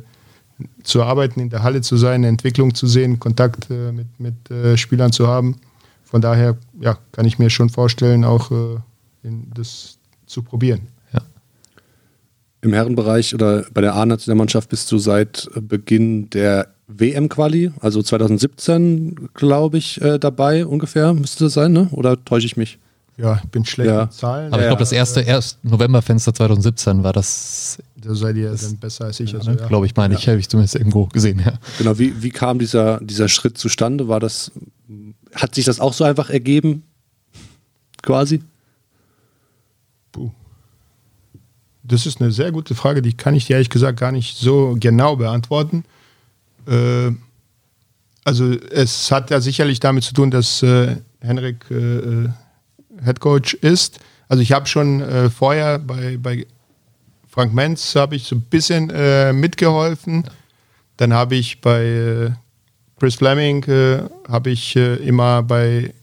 zu arbeiten, in der Halle zu sein, eine Entwicklung zu sehen, Kontakt äh, mit, mit äh, Spielern zu haben. Von daher ja, kann ich mir schon vorstellen, auch äh, in, das zu probieren. Ja. Im Herrenbereich oder bei der A-Nationalmannschaft bist du seit Beginn der WM-Quali, also 2017, glaube ich, äh, dabei ungefähr, müsste das sein, ne? oder täusche ich mich? Ja, ich bin schlecht ja. mit Zahlen. Aber ich glaube, das erste, erst Novemberfenster 2017 war das. Da seid ihr dann besser als ich. Also, ja. Glaube ich, meine ja. ich, habe ich zumindest irgendwo gesehen, ja. Genau, wie, wie kam dieser, dieser Schritt zustande? War das, hat sich das auch so einfach ergeben? Quasi? Puh. Das ist eine sehr gute Frage, die kann ich dir ehrlich gesagt gar nicht so genau beantworten. Äh, also es hat ja sicherlich damit zu tun, dass äh, Henrik äh, Head Coach ist. Also ich habe schon äh, vorher bei, bei Frank Menz habe ich so ein bisschen äh, mitgeholfen. Dann habe ich bei äh, Chris Fleming äh, habe ich äh, immer bei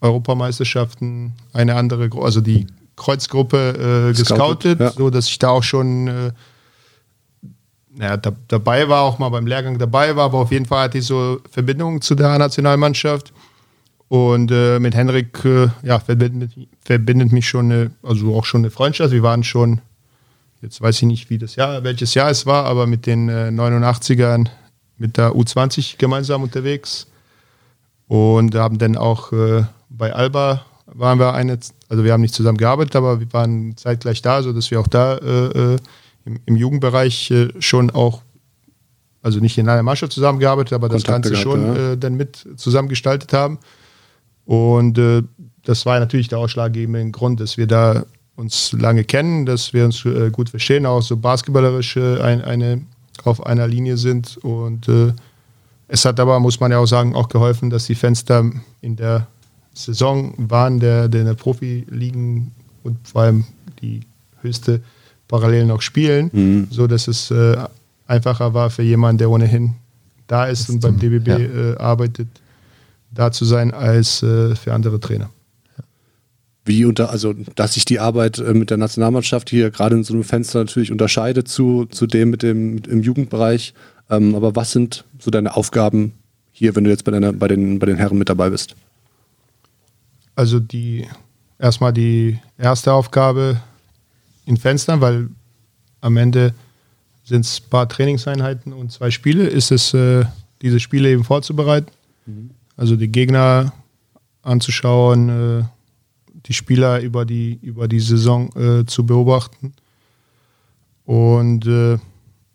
Europameisterschaften eine andere, also die Kreuzgruppe gescoutet, ja. so dass ich da auch schon äh, ja, da, dabei war, auch mal beim Lehrgang dabei war, aber auf jeden Fall hatte ich so Verbindungen zu der Nationalmannschaft. Und äh, mit Henrik äh, ja, verbindet, verbindet, mich schon eine, also auch schon eine Freundschaft. Wir waren schon, jetzt weiß ich nicht, wie das Jahr, welches Jahr es war, aber mit den äh, 89ern mit der U20 gemeinsam unterwegs. Und haben dann auch äh, bei Alba waren wir eine, also wir haben nicht zusammen gearbeitet, aber wir waren zeitgleich da, sodass wir auch da äh, äh, im, im, Jugendbereich schon auch also nicht in einer Mannschaft zusammengearbeitet, aber Kontakte das Ganze schon ja. dann mit zusammengestaltet haben. Und äh, das war natürlich der ausschlaggebende Grund, dass wir da uns lange kennen, dass wir uns äh, gut verstehen, auch so basketballerisch äh, ein, eine, auf einer Linie sind. Und äh, es hat aber, muss man ja auch sagen, auch geholfen, dass die Fenster in der Saison waren, der, der in der Profiligen und vor allem die höchste parallel noch spielen, mhm. so dass es äh, einfacher war für jemanden, der ohnehin da ist das und beim DBB ja. äh, arbeitet, da zu sein als äh, für andere Trainer. Wie unter, also dass sich die Arbeit äh, mit der Nationalmannschaft hier gerade in so einem Fenster natürlich unterscheidet zu, zu dem mit dem im Jugendbereich. Ähm, aber was sind so deine Aufgaben hier, wenn du jetzt bei, deiner, bei, den, bei den Herren mit dabei bist? Also die erstmal die erste Aufgabe in Fenstern, weil am Ende sind es ein paar Trainingseinheiten und zwei Spiele, ist es, äh, diese Spiele eben vorzubereiten. Mhm. Also die Gegner anzuschauen, äh, die Spieler über die, über die Saison äh, zu beobachten und äh,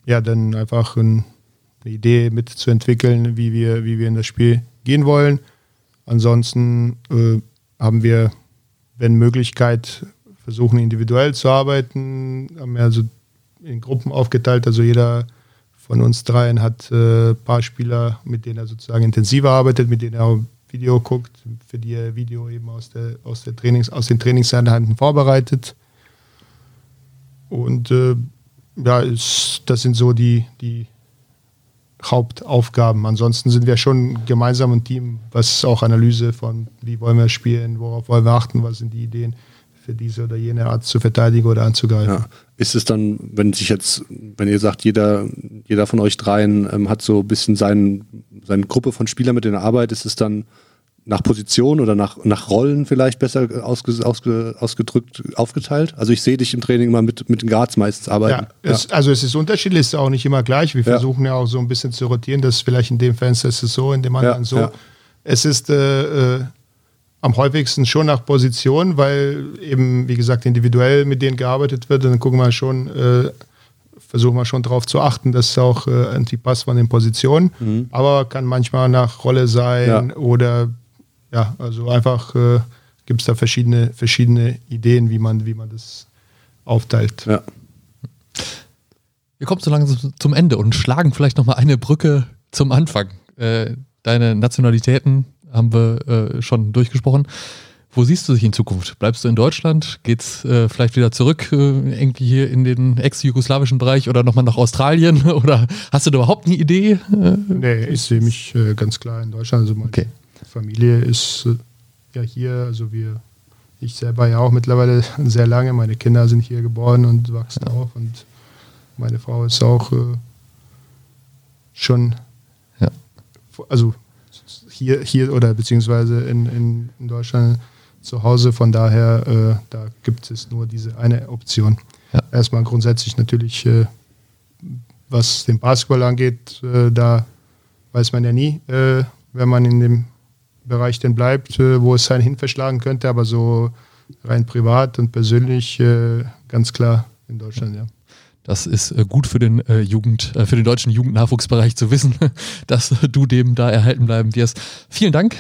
ja, dann einfach ein, eine Idee mitzuentwickeln, wie wir, wie wir in das Spiel gehen wollen. Ansonsten haben wir, wenn Möglichkeit, versuchen individuell zu arbeiten, haben wir also in Gruppen aufgeteilt, also jeder von uns dreien hat ein äh, paar Spieler, mit denen er sozusagen intensiver arbeitet, mit denen er Video guckt, für die er Video eben aus, der, aus, der Trainings, aus den Trainingseinheiten vorbereitet. Und äh, ja, ist, das sind so die, die Hauptaufgaben. Ansonsten sind wir schon gemeinsam ein Team, was auch Analyse von, wie wollen wir spielen, worauf wollen wir achten, was sind die Ideen für diese oder jene Art zu verteidigen oder anzugreifen. Ja. Ist es dann, wenn sich jetzt, wenn ihr sagt, jeder, jeder von euch dreien ähm, hat so ein bisschen sein, seine Gruppe von Spielern, mit denen er arbeitet, ist es dann nach Position oder nach, nach Rollen vielleicht besser ausge, ausge, ausgedrückt aufgeteilt? Also ich sehe dich im Training immer mit, mit den Guards meistens arbeiten. Ja, es, also es ist unterschiedlich, es ist auch nicht immer gleich. Wir ja. versuchen ja auch so ein bisschen zu rotieren, dass vielleicht in dem Fenster ist es so, in dem anderen so. Es ist äh, äh, am häufigsten schon nach Position, weil eben, wie gesagt, individuell mit denen gearbeitet wird. Und dann gucken wir schon, äh, versuchen wir schon darauf zu achten, dass es auch äh, irgendwie passt von den Positionen. Mhm. Aber kann manchmal nach Rolle sein ja. oder ja, also einfach äh, gibt es da verschiedene, verschiedene Ideen, wie man, wie man das aufteilt. Ja. Wir kommen so langsam zum Ende und schlagen vielleicht nochmal eine Brücke zum Anfang. Äh, deine Nationalitäten haben wir äh, schon durchgesprochen. Wo siehst du dich in Zukunft? Bleibst du in Deutschland? Geht's äh, vielleicht wieder zurück, äh, irgendwie hier in den ex-jugoslawischen Bereich oder nochmal nach Australien? Oder hast du da überhaupt eine Idee? Äh, nee, ich sehe mich äh, ganz klar in Deutschland. Also meine okay. Familie ist äh, ja hier, also wir, ich selber ja auch mittlerweile sehr lange. Meine Kinder sind hier geboren und wachsen ja. auf und meine Frau ist auch äh, schon, ja. also hier, hier oder beziehungsweise in, in, in Deutschland zu Hause. Von daher, äh, da gibt es nur diese eine Option. Ja. Erstmal grundsätzlich natürlich, äh, was den Basketball angeht, äh, da weiß man ja nie, äh, wenn man in dem Bereich denn bleibt, äh, wo es einen hin verschlagen könnte, aber so rein privat und persönlich äh, ganz klar in Deutschland, ja. Das ist äh, gut für den äh, Jugend, äh, für den deutschen Jugendnachwuchsbereich zu wissen, dass du dem da erhalten bleiben wirst. Vielen Dank,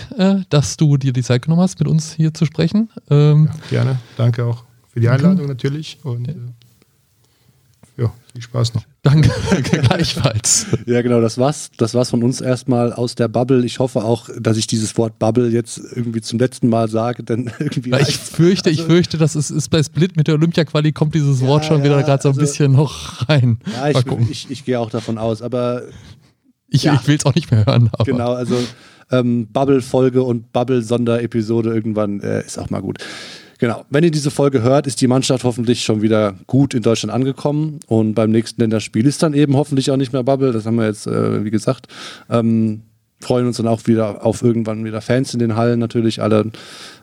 dass du dir die Zeit genommen hast, mit uns hier zu sprechen. Ähm, ja, gerne. Danke auch für die Einladung natürlich. Und ja. ja, viel Spaß noch. Danke, gleichfalls. Ja, genau, das war's. Das war's von uns erstmal aus der Bubble. Ich hoffe auch, dass ich dieses Wort Bubble jetzt irgendwie zum letzten Mal sage, denn irgendwie. ich fürchte, also, ich fürchte, das ist, ist bei Split mit der Olympia-Quali kommt dieses Wort schon ja, wieder gerade so ein also, bisschen noch rein. Ja, ich, ich, ich, gehe auch davon aus, aber. Ich, ja. ich will es auch nicht mehr hören. Aber. Genau, also ähm, Bubble-Folge und Bubble-Sonderepisode irgendwann äh, ist auch mal gut. Genau. Wenn ihr diese Folge hört, ist die Mannschaft hoffentlich schon wieder gut in Deutschland angekommen. Und beim nächsten Länderspiel ist dann eben hoffentlich auch nicht mehr Bubble. Das haben wir jetzt, äh, wie gesagt. Ähm, freuen uns dann auch wieder auf irgendwann wieder Fans in den Hallen natürlich alle.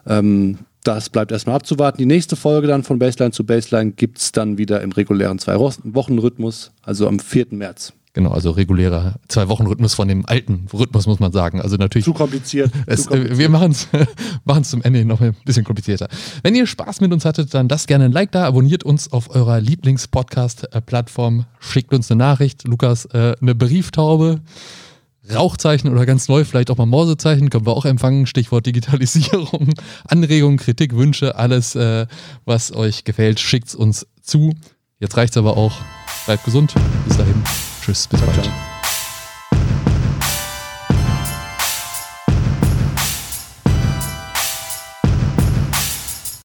Ähm, das bleibt erstmal abzuwarten. Die nächste Folge dann von Baseline zu Baseline gibt es dann wieder im regulären Zwei-Wochen-Rhythmus, also am 4. März. Genau, also regulärer Zwei-Wochen-Rhythmus von dem alten Rhythmus, muss man sagen. Also natürlich. Zu kompliziert. Es, zu kompliziert. Wir machen es zum Ende noch ein bisschen komplizierter. Wenn ihr Spaß mit uns hattet, dann lasst gerne ein Like da, abonniert uns auf eurer Lieblings-Podcast-Plattform, schickt uns eine Nachricht. Lukas, äh, eine Brieftaube. Rauchzeichen oder ganz neu, vielleicht auch mal Morsezeichen, können wir auch empfangen. Stichwort Digitalisierung, Anregungen, Kritik, Wünsche, alles, äh, was euch gefällt, schickt es uns zu. Jetzt reicht es aber auch. Bleibt gesund. Bis dahin. Tschüss, bis Ciao. bald.